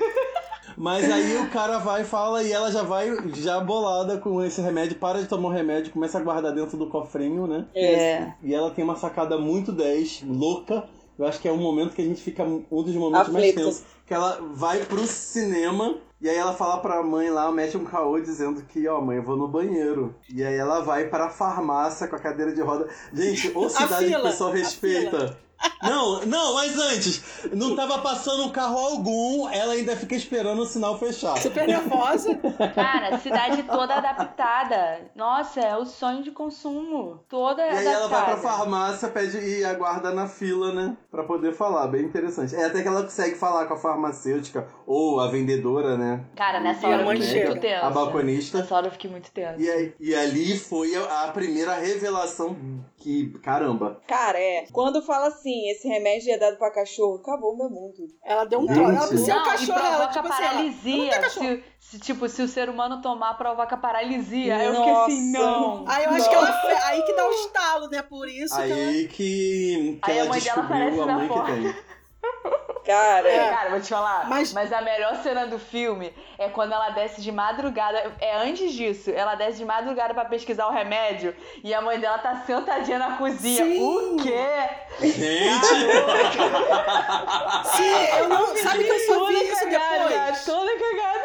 Mas aí o cara vai e fala, e ela já vai já bolada com esse remédio, para de tomar o remédio, começa a guardar dentro do cofrinho, né? É. E ela tem uma sacada muito 10, louca. Eu acho que é um momento que a gente fica um dos momentos mais Aflito. tensos. Que ela vai pro cinema e aí ela fala pra mãe lá, mete um caô dizendo que, ó, mãe, eu vou no banheiro. E aí ela vai pra farmácia com a cadeira de roda. Gente, ô cidade que o pessoal a respeita. Não, não, mas antes, não tava passando um carro algum, ela ainda fica esperando o sinal fechar. Super nervosa. Cara, cidade toda adaptada. Nossa, é o sonho de consumo. Toda E aí ela vai adaptada. pra farmácia, pede e aguarda na fila, né? Pra poder falar. Bem interessante. É até que ela consegue falar com a farmacêutica ou a vendedora, né? Cara, nessa E hora eu fiquei muito tensa. A balconista. Nessa hora eu fiquei muito tensa. E, aí, e ali foi a, a primeira revelação que, caramba. Cara, é. Quando fala assim, esse remédio é dado pra cachorro, acabou o meu mundo. Ela deu um troço. Ela por ser o Não, e cachorro, ela, provoca tipo assim, ela, paralisia. cachorro. se, se, tipo, se o ser humano tomar, provoca paralisia. Aí eu fiquei assim, não. Aí eu acho que ela aí que dá o estalo, né? Por isso que ela... Aí que, que Aí a ela mãe dela descobriu aparece a na mãe que porta. tem. Cara, É. Cara, vou te falar. Mas- Mas... a melhor cena do filme é quando ela desce de madrugada. É antes disso. Ela desce de madrugada pra pesquisar o remédio. E a mãe dela tá sentadinha na cozinha. Sim. O quê? Gente! Sim, eu não... Sabe que eu só vi Toda isso cagada, depois? Toda cagada.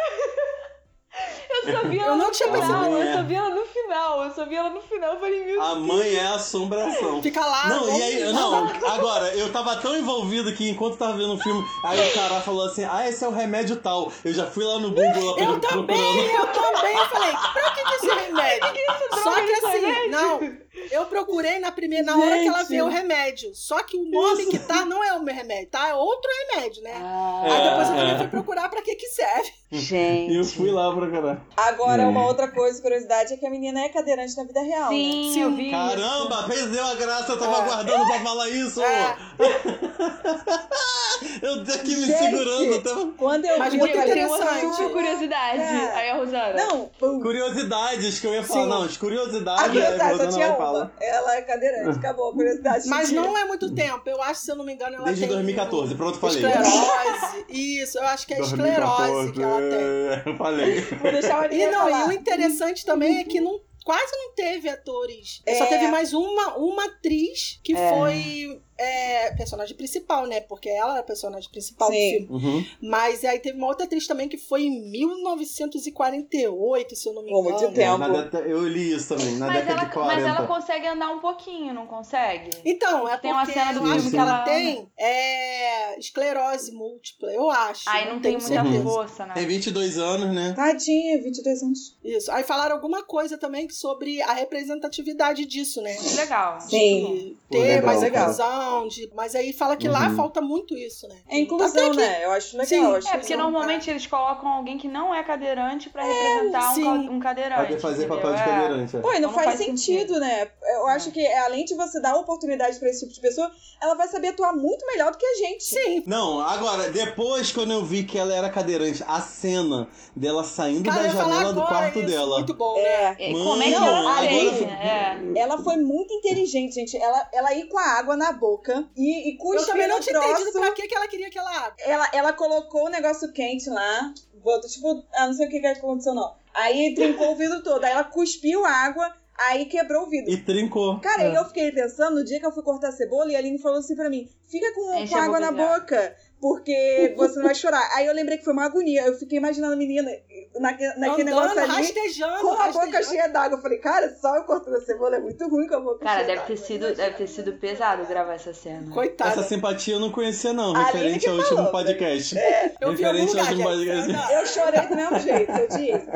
Eu só vi ela Eu não tinha final. percebido. Eu só vi ela no final. Eu só vi ela no final. Eu falei, meu A mãe é assombração. Fica lá... Não, e aí, não, agora, eu tava tão envolvido que enquanto tava vendo o filme, aí o cara falou assim, ah, esse é o remédio tal. Eu já fui lá no Google lá Eu procurando. também, eu também. Eu falei, pra que, que esse remédio? Só que assim, não. Eu procurei na primeira, na hora que ela vê o remédio. Só que o nome que tá não é o meu remédio, tá? É outro remédio, né? Ah, Aí depois eu É, também é. fui procurar pra que que serve. gente. E eu fui lá procurar. agora Hum. uma outra coisa, curiosidade, é que a menina é cadeirante na vida real. né? Sim, Sim. eu vi. Caramba, perdeu a graça, eu tava É. aguardando pra falar isso. É. eu tô aqui me Gente. segurando. Tava... Quando eu Mas vi, muito eu Eu uma interessante. super curiosidade. Cara. Aí a Rosana. Não, pum. Curiosidades que eu ia falar. Sim. Não, as curiosidades. A curiosidade, a só Rosana tinha vai uma. Falar. Ela é cadeirante, acabou a curiosidade. Mas não é muito tempo. Eu acho, se eu não me engano, ela Desde tem... 2014, pronto, falei. Esclerose. Isso, eu acho que é esclerose que ela tem. é, Eu falei. Vou deixar a E não, e falar. o interessante também é que não, quase não teve atores. Só É. teve mais uma, uma atriz que É. foi é, personagem principal, né? Porque ela era a personagem principal Sim. do filme. Uhum. Mas aí teve uma outra atriz também que foi em 1948, se eu não me engano. muito tempo. É, Eu li isso também, na Mas década ela, de 40. mas ela consegue andar um pouquinho, não consegue? Então, é Tem uma cena do filme que ela ela- tem é, esclerose múltipla, eu acho. Aí não tem tenho muita certeza. força, né? Tem 22 anos, né? Tadinha, 22 anos. Isso. Aí falaram alguma coisa também sobre a representatividade disso, né? Legal. Sim. Ter legal, mais legal. inclusão, de... mas aí fala que lá Uhum. falta muito isso, né? É inclusão, né? Eu acho legal. Sim. eu acho É, porque legal. normalmente eles colocam alguém que não é cadeirante pra representar um, um cadeirante. Pode fazer entendeu? papel de É. cadeirante. é. Pô, e não Então não faz, faz sentido, né? Eu acho que além de você dar oportunidade pra esse tipo de pessoa, ela vai saber atuar muito melhor do que a gente. Sim. Não, agora, depois quando eu vi que ela era cadeirante, a cena dela saindo Cara, da janela do quarto isso, dela. Muito bom, né? É. É, Mano, como é que ela É. Ela foi muito inteligente, gente. Ela, ela ir com a água na boca e, e cuspir Eu também não tinha entendido troço. pra que, que ela queria aquela água. Ela, ela colocou o negócio quente lá, botou, tipo, ah, não sei o que que aconteceu, não. Aí trincou o vidro todo. Aí ela cuspiu a água, aí quebrou o vidro. E trincou. Cara, É. aí eu fiquei pensando, no dia que eu fui cortar a cebola, e a Aline falou assim pra mim, fica com, com água boca na boca, porque você não vai chorar. Aí eu lembrei que foi uma agonia. Eu fiquei imaginando a menina naque, naquele Andando, negócio ali, rastejando, com a boca rastejando. cheia d'água. Eu falei, cara, só eu cortando a cebola é muito ruim com a boca Cara, cheia deve ter, d'água. sido, deve ter sido pesado gravar essa cena. Coitada. Essa simpatia eu não conhecia, não, A referente ao último falou, podcast. Eu vi em algum referente ao último gente. podcast. Não, Eu chorei do mesmo jeito, eu disse.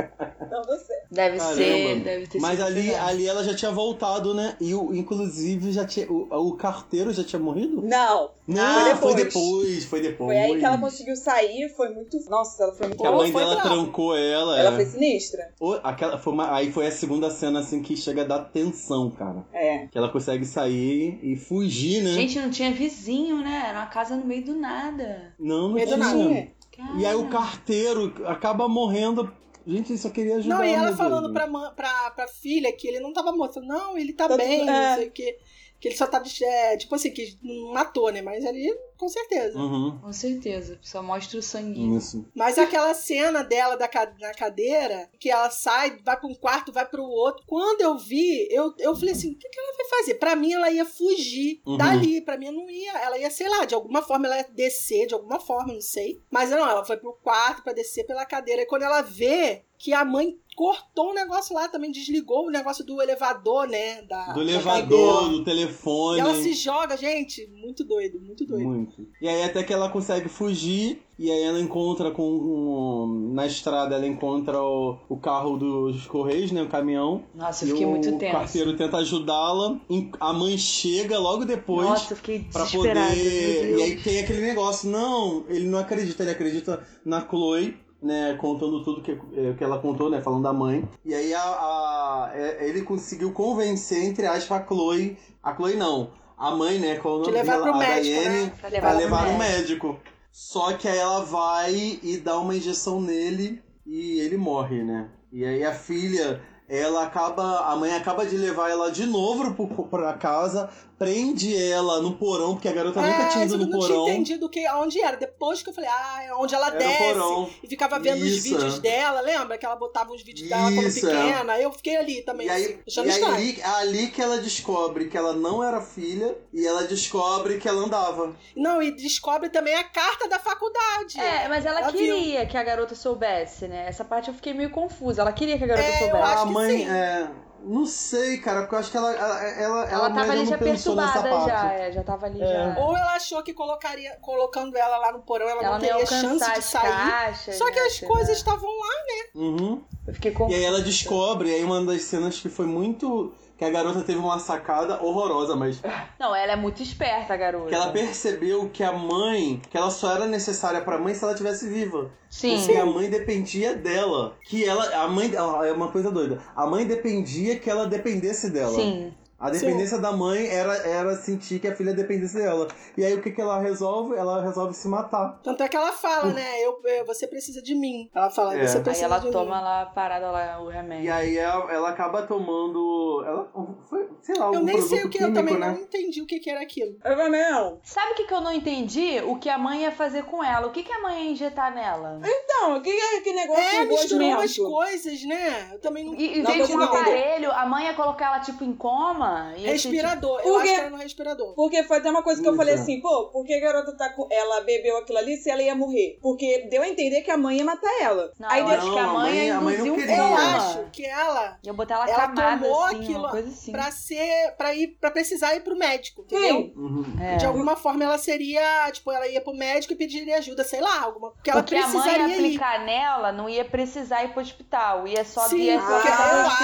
Então você. Deve Caramba. ser, deve ter Mas sido ali, pesado. ali ela já tinha voltado, né? E o, inclusive já tinha. O, o carteiro já tinha morrido? Não. Não, foi foi depois. depois, foi depois. Foi aí que ela conseguiu sair, foi muito. Nossa, ela foi muito Que a mãe foi dela trancou ela. Ela é. foi sinistra. Ô, aquela, foi uma- aí foi a segunda cena assim que chega a dar tensão, cara. É. Que ela consegue sair e fugir, né? Gente, não tinha vizinho, né? Era uma casa no meio do nada. não, não meio do tinha. nada. Tinha. E aí o carteiro acaba morrendo. Gente, ele só queria ajudar. Não, e ela falando Deus. pra, mãe- pra, pra filha que ele não tava morto. Não, ele tá Tá bem, tudo- não é. sei o quê. Que ele só tá. É, tipo assim, que não matou, né? Mas ali, com certeza. Uhum, Com certeza. Só mostra o sanguinho. isso. Mas aquela cena dela da, ca- na cadeira, que ela sai, vai pra um quarto, vai pro outro. Quando eu vi, eu, eu falei assim: o que, que ela vai fazer? Pra mim, ela ia fugir Uhum. dali. Pra mim, não ia. Ela ia, sei lá, de alguma forma, ela ia descer, de alguma forma, não sei. Mas não, ela foi pro quarto pra descer pela cadeira. E quando ela vê que a mãe cortou o negócio lá, também desligou o negócio do elevador, né? Da, Do da elevador, cadeira. do telefone. E ela se joga, gente, muito doido, muito doido. Muito. E aí até que ela consegue fugir. E aí ela encontra com. um- na estrada ela encontra o, o carro dos Correios, né? O caminhão. Nossa, eu fiquei o muito tenso. carteiro tenta ajudá-la. A mãe chega logo depois. Nossa, eu fiquei desesperada. poder. E aí tem aquele negócio, não, ele não acredita, ele acredita na Chloe, né? Contando tudo que, eh, que ela contou, né? Falando da mãe. E aí a, a- é- ele conseguiu convencer, entre aspas, a Chloe. A Chloe não. A mãe, né? Qual é o De nome levar dela? pro a médico, Diane, né? Pra pra levar, pro levar no médico. médico. Só que aí ela vai e dá uma injeção nele e ele morre, né? E aí a filha, ela acaba. A mãe acaba de levar ela de novo pra casa, prende ela no porão, porque a garota nunca tinha ido É, eu no não porão. tinha entendido que, onde era. Depois que eu falei, ah, é onde ela Era desce. porão. E ficava vendo os Isso, vídeos é. dela, lembra? Que ela botava os vídeos dela quando Isso, é. pequena. Eu fiquei ali também, E aí, achando e aí estranho. ali, é ali que ela descobre que ela não era filha e ela descobre que ela andava. Não, e descobre também a carta da faculdade. É, mas ela, Ela viu. queria que a garota soubesse, né? Essa parte eu fiquei meio confusa. Ela queria que a garota É, eu soubesse. acho a que mãe, sim. é. Não sei, cara, porque eu acho que ela. Ela, ela, Ela tava ali não já pensou nessa perturbada, parte. já, é, já tava ali É. já. Ou ela achou que colocaria, colocando ela lá no porão, ela, Ela não não ia teria chance de sair. caixas. Só que né, as coisas estavam lá. Uhum. Eu fiquei E confusa. aí ela descobre, e aí uma das cenas que foi muito. Que a garota teve uma sacada horrorosa, mas Não, ela é muito esperta, a garota. que ela percebeu que a mãe, que ela só era necessária pra mãe se ela tivesse viva. Sim. Porque a mãe dependia dela. Que ela. A mãe. ela- É uma coisa doida. A mãe dependia que ela dependesse dela. Sim. A dependência da mãe era, era sentir que a filha dependesse dela. E aí o que, que ela resolve? Ela resolve se matar. Tanto é que ela fala, né? Eu, eu- você precisa de mim. Ela fala, É. você Aí precisa ela de toma mim. lá parada lá o remédio. E aí ela, ela acaba tomando. Ela. Foi, sei lá, Eu algum nem sei produto o que, eu químico, também né? não entendi o que, que era aquilo. Eu não. Sabe o que, que eu não entendi? O que a mãe ia fazer com ela. O que, que a mãe ia injetar nela? Então, o que é que negócio É, misturou umas gosmento? coisas, né? Eu também não. E, em Não, um eu entendi. aparelho, a mãe ia colocar ela tipo em coma? Ser, tipo, Respirador. Eu Por acho que era no respirador. Porque foi até uma coisa que eu Isso, falei é. assim, pô, por que a garota tá com. Ela bebeu aquilo ali se ela ia morrer? Porque deu a entender que a mãe ia matar ela. Não, Aí eu acho que a Não, a mãe mãe- ia a mãe queria. Eu acho que ela Ia botar ela, Ela camada tomou assim, aquilo uma coisa assim. pra ser para ir para precisar ir pro médico, entendeu? Uhum. É. De alguma forma ela seria, tipo, ela ia pro médico e pediria ajuda, sei lá, alguma, porque ela Porque a mãe ia precisaria ir. aplicar nela, não ia precisar ir pro hospital. Ia só Sim, ia porque eu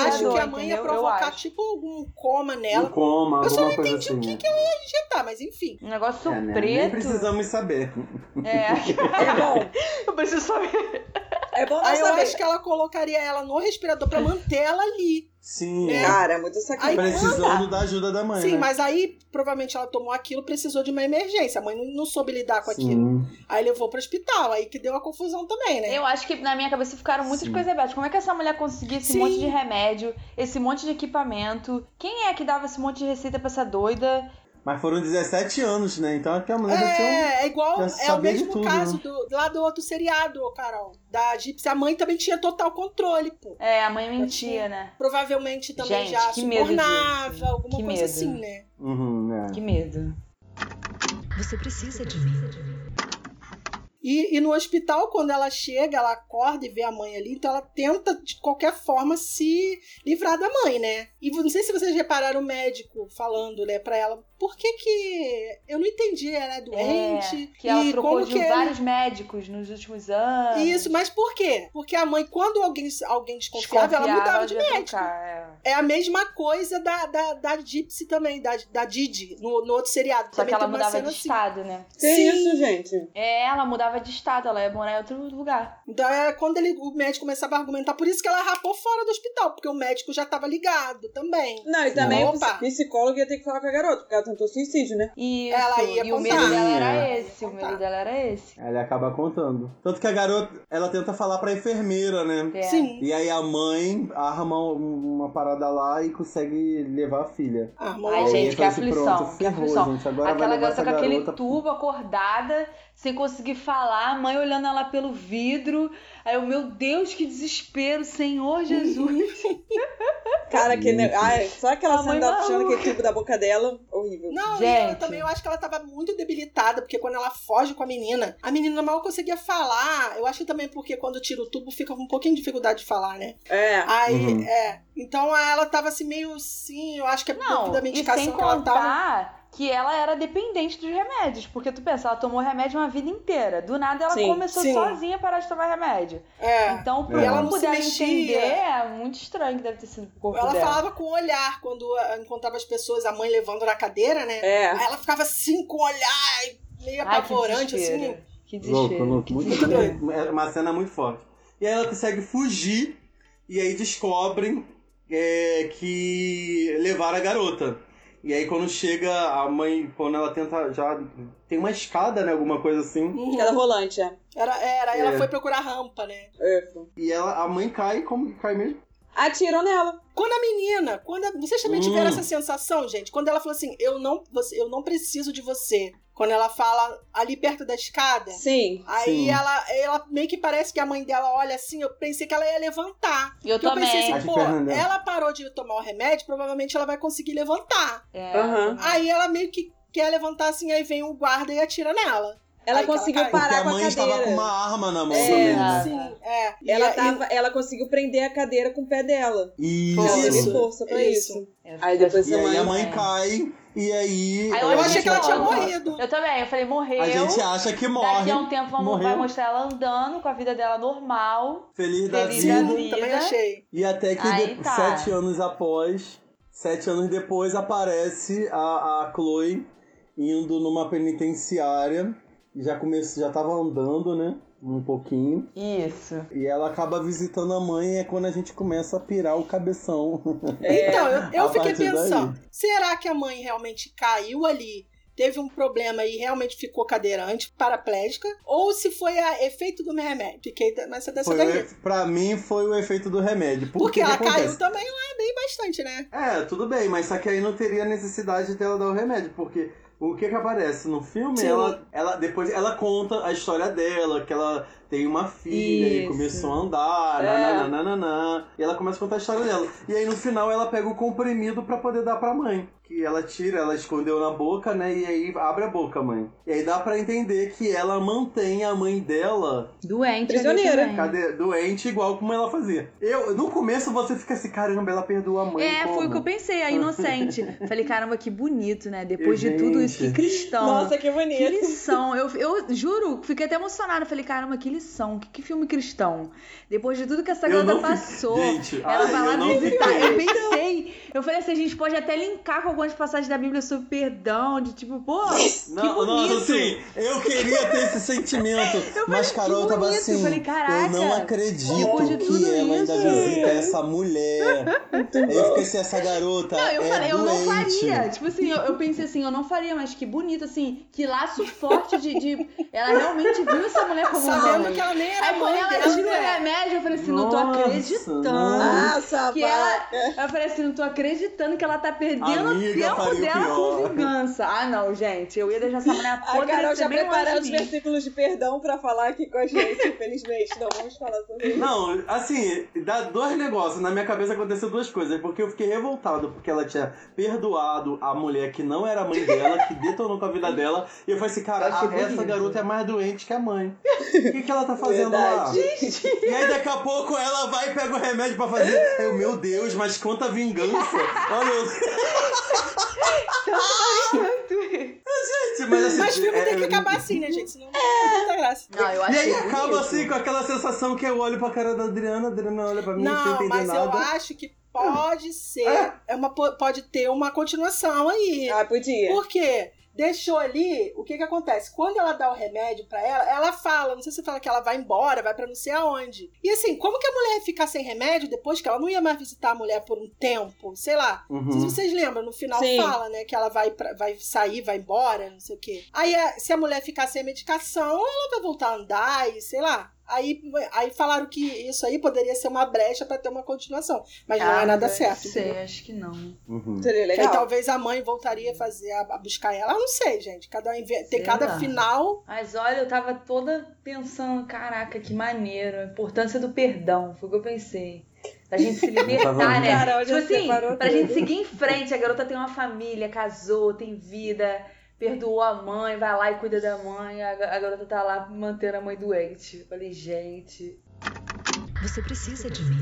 acho que a mãe ia entendeu? Eu provocar tipo algum coma Um nela. coma, Eu só não entendi assim. o que né? que ela ia injetar, mas enfim. Um negócio É, né? preto. Nem precisamos saber. É. É bom. eu preciso saber. É bom Aí eu saber. acho que ela colocaria ela no respirador pra manter ela ali. Sim, É. é. Cara, é muito sacanagem. Aí- Precisando da ajuda da mãe. Sim, né? mas aí provavelmente ela tomou aquilo, precisou de uma emergência. A mãe não, não soube lidar com aquilo. Sim. Aí levou pro hospital, aí que deu a confusão também, né? Eu acho que na minha cabeça ficaram muitas Sim. coisas abertas. Como é que essa mulher conseguia esse Sim. monte de remédio, esse monte de equipamento? Quem é que dava esse monte de receita pra essa doida? Mas foram 17 anos, né? Então acho que a mulher já tinha. É, é igual, já é o mesmo tudo, caso né? do, lá do outro seriado, Carol. Da Gypsy. A mãe também tinha total controle, pô. É, a mãe mentia, né? Provavelmente também Gente, já subornava, alguma Que coisa medo. assim, né? Uhum, é. Que medo. Você precisa de mim. E, e no hospital, quando ela chega, ela acorda e vê a mãe ali, então ela tenta, de qualquer forma, se livrar da mãe, né? E não sei se vocês repararam o médico falando, né, pra ela, por que que... Eu não entendi, ela é doente. É, que ela e trocou como de que ele- vários médicos nos últimos anos. Isso, mas por quê? Porque a mãe, quando alguém, alguém desconfiava, ela mudava de médico. trocar, é. É a mesma coisa da, da, da Gypsy também, da, da Didi, no, no outro seriado. Só também que ela mudava de assim. estado, né? Que Sim. isso, gente? É, ela mudava de estado, ela ia morar em outro lugar. Então é quando ele, o médico começava a argumentar, por isso que ela rapou fora do hospital, porque o médico já tava ligado também. Não, e também Opa. o psicólogo ia ter que falar com a garota, porque ela tentou suicídio, né? Isso, Ela ia e o medo dela era Ia esse, o medo dela era esse. Ele acaba contando. Tanto que a garota, ela tenta falar pra enfermeira, né? É. Sim. E aí a mãe arma um- uma parada lá e consegue levar a filha. Ah, Ai, gente, que assim, aflição, pronto, que ferrou, aflição. gente, Aquela garota com aquele garota- tubo acordada, sem conseguir falar, a mãe olhando ela pelo vidro. Aí eu, meu Deus, que desespero, Senhor Jesus. Cara, que ne... Ai, só aquela A cena mãe dela puxando aquele tubo da boca dela, horrível. Não, e Gente. também eu acho que ela tava muito debilitada, porque quando ela foge com a menina, a menina mal conseguia falar. Eu acho que também porque quando tira o tubo fica com um pouquinho de dificuldade de falar, né? É. Aí, Uhum. é. Então ela tava assim meio sim, eu acho que é Não, devido à e medicação sem que ela tava. Que ela era dependente dos remédios. Porque tu pensa, ela tomou remédio uma vida inteira. Do nada ela Sim, começou sim. sozinha a parar de tomar remédio. É. Então, pro E não se dela mexia. entender, é muito estranho que deve ter sido pro corpo Ela dela. falava com o olhar quando encontrava as pessoas, a mãe levando na cadeira, né? É. Aí ela ficava assim com o olhar meio Ai, que apavorante, assim. Que Louco, desespero. louco. que Muito desespero. É uma cena muito forte. E aí ela consegue fugir e aí descobrem é, que levaram a garota. E aí quando chega a mãe, quando ela tenta já tem uma escada, né, alguma coisa assim. Uhum. Escada rolante, é. Era, era, aí ela É. foi procurar rampa, né? Isso. E ela a mãe cai como que cai mesmo? Atiram nela. Quando a menina, quando a- vocês também Hum. tiveram essa sensação, gente, quando ela falou assim, eu não, você, eu não preciso de você. Quando ela fala ali perto da escada, Sim. aí Sim. ela, ela meio que parece que a mãe dela olha assim, eu pensei que ela ia levantar. Eu Porque eu também. pensei assim, de pô, Fernanda. ela parou de tomar o remédio, provavelmente ela vai conseguir levantar. É, Aham. também. Aí ela meio que quer levantar assim, aí vem o guarda e atira nela. Ela Aí ela conseguiu. Porque parar a com a mãe cadeira. estava com uma arma na mão É. também, né? Sim, é. E Ela, tava, ela conseguiu prender a cadeira com o pé dela. Isso. Ela teve força pra Isso. isso. Aí depois E aí a mãe também. cai e aí Aí Eu eu achei que ela tinha morrido. Eu também, eu falei, morreu. A gente acha que morre. Daqui a um tempo vamos, morreu. vai mostrar ela andando com a vida dela normal. Feliz da Feliz vida. da vida. também achei. E até que Aí de- tá. sete anos após, sete anos depois, aparece a, a Chloe indo numa penitenciária. Já começou, já tava andando, né? Um pouquinho. Isso. E ela acaba visitando a mãe e é quando a gente começa a pirar o cabeção. Então, eu, eu fiquei partir daí. pensando, será que a mãe realmente caiu ali, teve um problema e realmente ficou cadeirante, paraplégica? Ou se foi a efeito do remédio? Fiquei nessa dessa Foi, daí. pra mim foi o efeito do remédio. Por Porque que que ela caiu acontece? também lá bem bastante, né? É, tudo bem, mas só que aí não teria necessidade dela dar o remédio, porque o que que aparece no filme, Sim. ela, ela depois ela conta a história dela, que ela tem uma filha e Isso. começou a andar, É. nananana, e ela começa a contar a história dela. E aí no final ela pega o comprimido pra poder dar pra mãe. Que ela tira, ela escondeu na boca, né? E aí abre a boca, mãe. E aí dá pra entender que ela mantém a mãe dela Doente. Prisioneira. ali também. cade- doente igual como ela fazia. Eu, no começo você fica assim, caramba, ela perdoou a mãe. É, como? foi o que eu pensei, a inocente. Falei, caramba, que bonito, né? Depois de tudo isso, que Gente. cristão. Nossa, que Que bonito. lição. Eu, eu juro, fiquei até emocionada. Falei, caramba, que lição. Que, que filme cristão. Depois de tudo que essa garota não passou. Gente, ela ai, vai lá eu não visitar. Eu pensei. Eu falei assim, a gente pode até linkar com algumas passagens da Bíblia sobre perdão. De tipo, pô, que Não, bonito. nossa, assim, eu queria ter esse sentimento. Eu mas falei, Carol que tava bonito. assim. Eu falei, caraca, eu não acredito depois de que ela ainda isso. visita essa mulher. Eu fiquei assim, essa garota. Não, eu é falei, eu não doente. faria. Tipo assim, eu, eu pensei assim, eu não faria, mas que bonito, assim, que laço forte de. de- Ela realmente viu essa mulher como Sabendo mãe. que ela nem era Aí quando mãe ela tira o remédio, eu falei assim, não tô Nossa, acreditando. Nossa, Que vaca. Eu falei assim, não tô acreditando que ela tá perdendo Amiga, o tempo dela pior. com vingança. Ah, não, gente. Eu ia deixar essa mulher A Carol já de os versículos de perdão pra falar aqui com a gente, infelizmente. Não vamos falar sobre isso. Não, assim, dá dois negócios. Na minha cabeça aconteceu duas coisas. Porque eu fiquei revoltado porque ela tinha perdoado a mulher que não era a mãe dela, que detonou com a vida dela. E eu falei assim, cara, essa bonito. garota é mais doente que a mãe. O que, que ela tá fazendo lá? Verdade. E aí daqui a pouco ela vai e pega o remédio pra fazer. Eu, meu Deus, mas quanta vingança. Olha, eu... gente, mas assim. Mas filme é- tem que é- acabar assim, né, gente? Senão não tem muita graça. Não, eu E achei aí acaba bonito. assim com aquela sensação que eu olho pra cara da Adriana, a Adriana olha pra mim sem Não, entender mas eu nada. acho que pode ser. É uma, pode ter uma continuação aí. Ah, podia. Por quê? Deixou ali, o que que acontece? Quando ela dá o remédio pra ela, ela fala, não sei se fala que ela vai embora, vai pra não sei aonde. E assim, como que a mulher ia ficar sem remédio depois que ela não ia mais visitar a mulher por um tempo? Sei lá. Não sei Uhum. se vocês lembram, no final Sim. fala, né, que ela vai, pra- vai sair, vai embora, não sei o quê. Aí, se a mulher ficar sem medicação, ela vai voltar a andar e sei lá. Aí, aí falaram que isso aí poderia ser uma brecha pra ter uma continuação. Mas não é nada certo. Não sei, entendeu? acho que não. Uhum. Seria legal. talvez a mãe voltaria a fazer a, a buscar ela. Eu não sei, gente. Cada tem cada lá. final. Mas olha, eu tava toda pensando, caraca, que maneiro. A importância do perdão. Foi o que eu pensei. Da gente se libertar, né? Já tipo assim, pra tudo. gente seguir em frente. A garota tem uma família, casou, tem vida, perdoou a mãe, vai lá e cuida da mãe. A, a garota tá lá mantendo a mãe doente. Eu falei, gente. Você precisa de mim.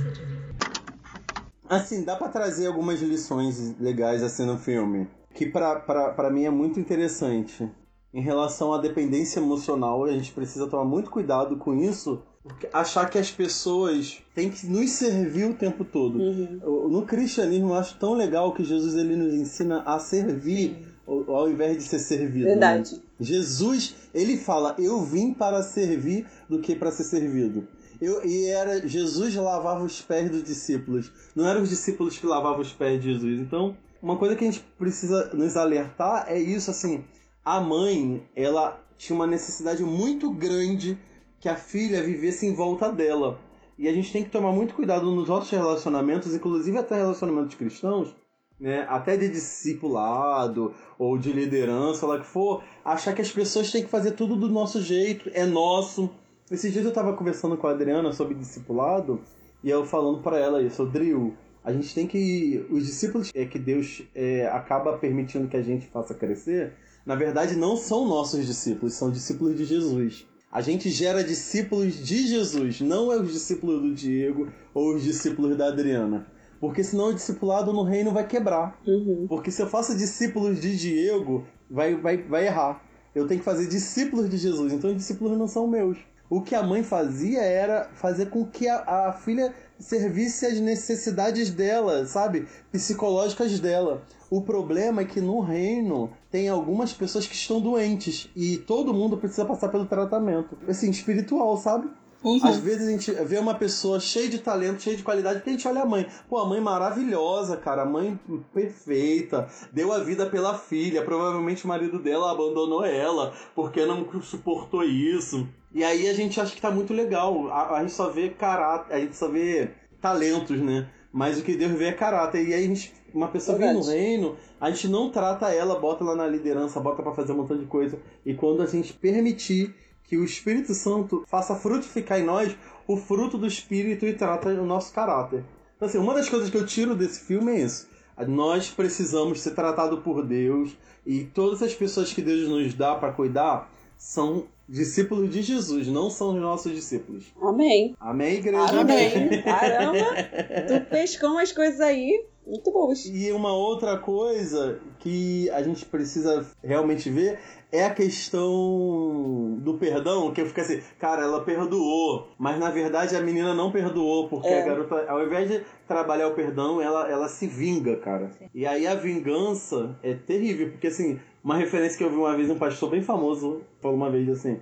Assim, dá pra trazer algumas lições legais assim no filme. Que pra mim é muito interessante. Em relação à dependência emocional, a gente precisa tomar muito cuidado com isso. Porque achar que as pessoas têm que nos servir o tempo todo. Uhum. No cristianismo, eu acho tão legal que Jesus ele nos ensina a servir ao ao invés de ser servido. né? Verdade. Jesus, ele fala: Eu vim para servir do que para ser servido. Eu, e era Jesus lavava os pés dos discípulos. Não eram os discípulos que lavavam os pés de Jesus. Então, uma coisa que a gente precisa nos alertar é isso assim. A mãe, ela tinha uma necessidade muito grande que a filha vivesse em volta dela. E a gente tem que tomar muito cuidado nos nossos relacionamentos, inclusive até relacionamentos cristãos, né? Até de discipulado ou de liderança, lá que for, achar que as pessoas têm que fazer tudo do nosso jeito, é nosso. Esses dias eu tava conversando com a Adriana sobre discipulado e eu falando para ela isso, Drill, a gente tem que. Os discípulos é, que Deus é, acaba permitindo que a gente faça crescer, na verdade não são nossos discípulos, são discípulos de Jesus. A gente gera discípulos de Jesus, não é os discípulos do Diego ou os discípulos da Adriana. Porque senão o discipulado no reino vai quebrar. Uhum. Porque se eu faço discípulos de Diego, vai, vai, vai errar. Eu tenho que fazer discípulos de Jesus, então os discípulos não são meus. O que a mãe fazia era fazer com que a, a filha servisse às necessidades dela, sabe? Psicológicas dela. O problema é que no reino tem algumas pessoas que estão doentes e todo mundo precisa passar pelo tratamento. Assim, espiritual, sabe? Às vezes a gente vê uma pessoa cheia de talento, cheia de qualidade, porque a gente olha a mãe. Pô, a mãe maravilhosa, cara. A mãe perfeita. Deu a vida pela filha. Provavelmente o marido dela abandonou ela porque não suportou isso. E aí a gente acha que tá muito legal. A, a gente só vê caráter, a gente só vê talentos, né? Mas o que Deus vê é caráter. E aí a gente, uma pessoa vem no Verdade. reino, a gente não trata ela, bota ela na liderança, bota pra fazer um montão de coisa. E quando a gente permitir que o Espírito Santo faça frutificar em nós o fruto do Espírito e trata o nosso caráter. Então, assim, uma das coisas que eu tiro desse filme é isso. Nós precisamos ser tratados por Deus e todas as pessoas que Deus nos dá para cuidar são discípulos de Jesus, não são os nossos discípulos. Amém. Amém, igreja? Amém. Caramba. Tu pescou umas coisas aí muito boas. E uma outra coisa que a gente precisa realmente ver é a questão do perdão, que eu fico assim, cara, ela perdoou, mas na verdade a menina não perdoou, porque É. a garota, ao invés de trabalhar o perdão, ela, ela se vinga, cara. E aí a vingança é terrível, porque assim, uma referência que eu vi uma vez um pastor bem famoso falou uma vez assim,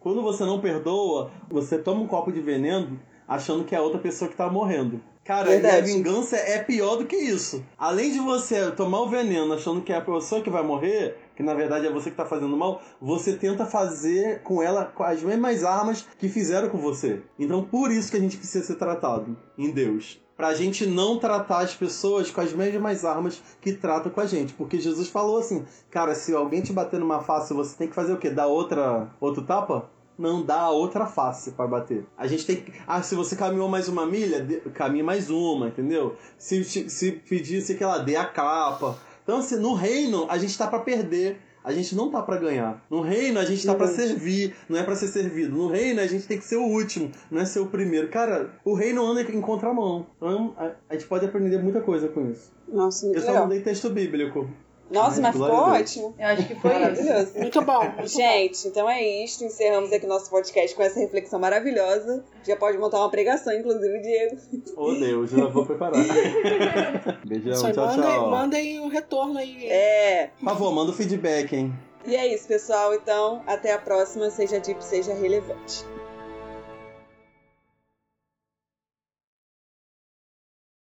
quando você não perdoa, você toma um copo de veneno achando que é a outra pessoa que tá morrendo. Cara, e a vingança é pior do que isso. Além de você tomar o veneno achando que é a pessoa que vai morrer, que na verdade é você que tá fazendo mal, você tenta fazer com ela com as mesmas armas que fizeram com você. Então por isso que a gente precisa ser tratado em Deus. Pra gente não tratar as pessoas com as mesmas armas que tratam com a gente. Porque Jesus falou assim, cara, se alguém te bater numa face, você tem que fazer o quê? Dar outra, outro tapa? Não dá a outra face para bater. A gente tem que. Ah, se você caminhou mais uma milha, caminhe mais uma, entendeu? Se, se pedir, sei que ela dê a capa. Então, assim, no reino, a gente tá para perder. A gente não tá para ganhar. No reino, a gente tá para servir, não é para ser servido. No reino, a gente tem que ser o último, não é ser o primeiro. Cara, o reino anda em contramão. Então, a, gente pode aprender muita coisa com isso. Nossa, Eu só legal. não dei texto bíblico. Nossa, mas ficou a Deus. ótimo. Eu acho que foi isso. Maravilhoso. Muito bom. muito Gente, então é isto. Encerramos aqui nosso podcast com essa reflexão maravilhosa. Já pode montar uma pregação, inclusive, Diego. Oh, Deus, já vou preparar. bom. Beijão, Só tchau, mandem, tchau. mandem o retorno aí. É. Por favor, manda o feedback, hein? E é isso, pessoal. Então, até a próxima. Seja deep, seja relevante.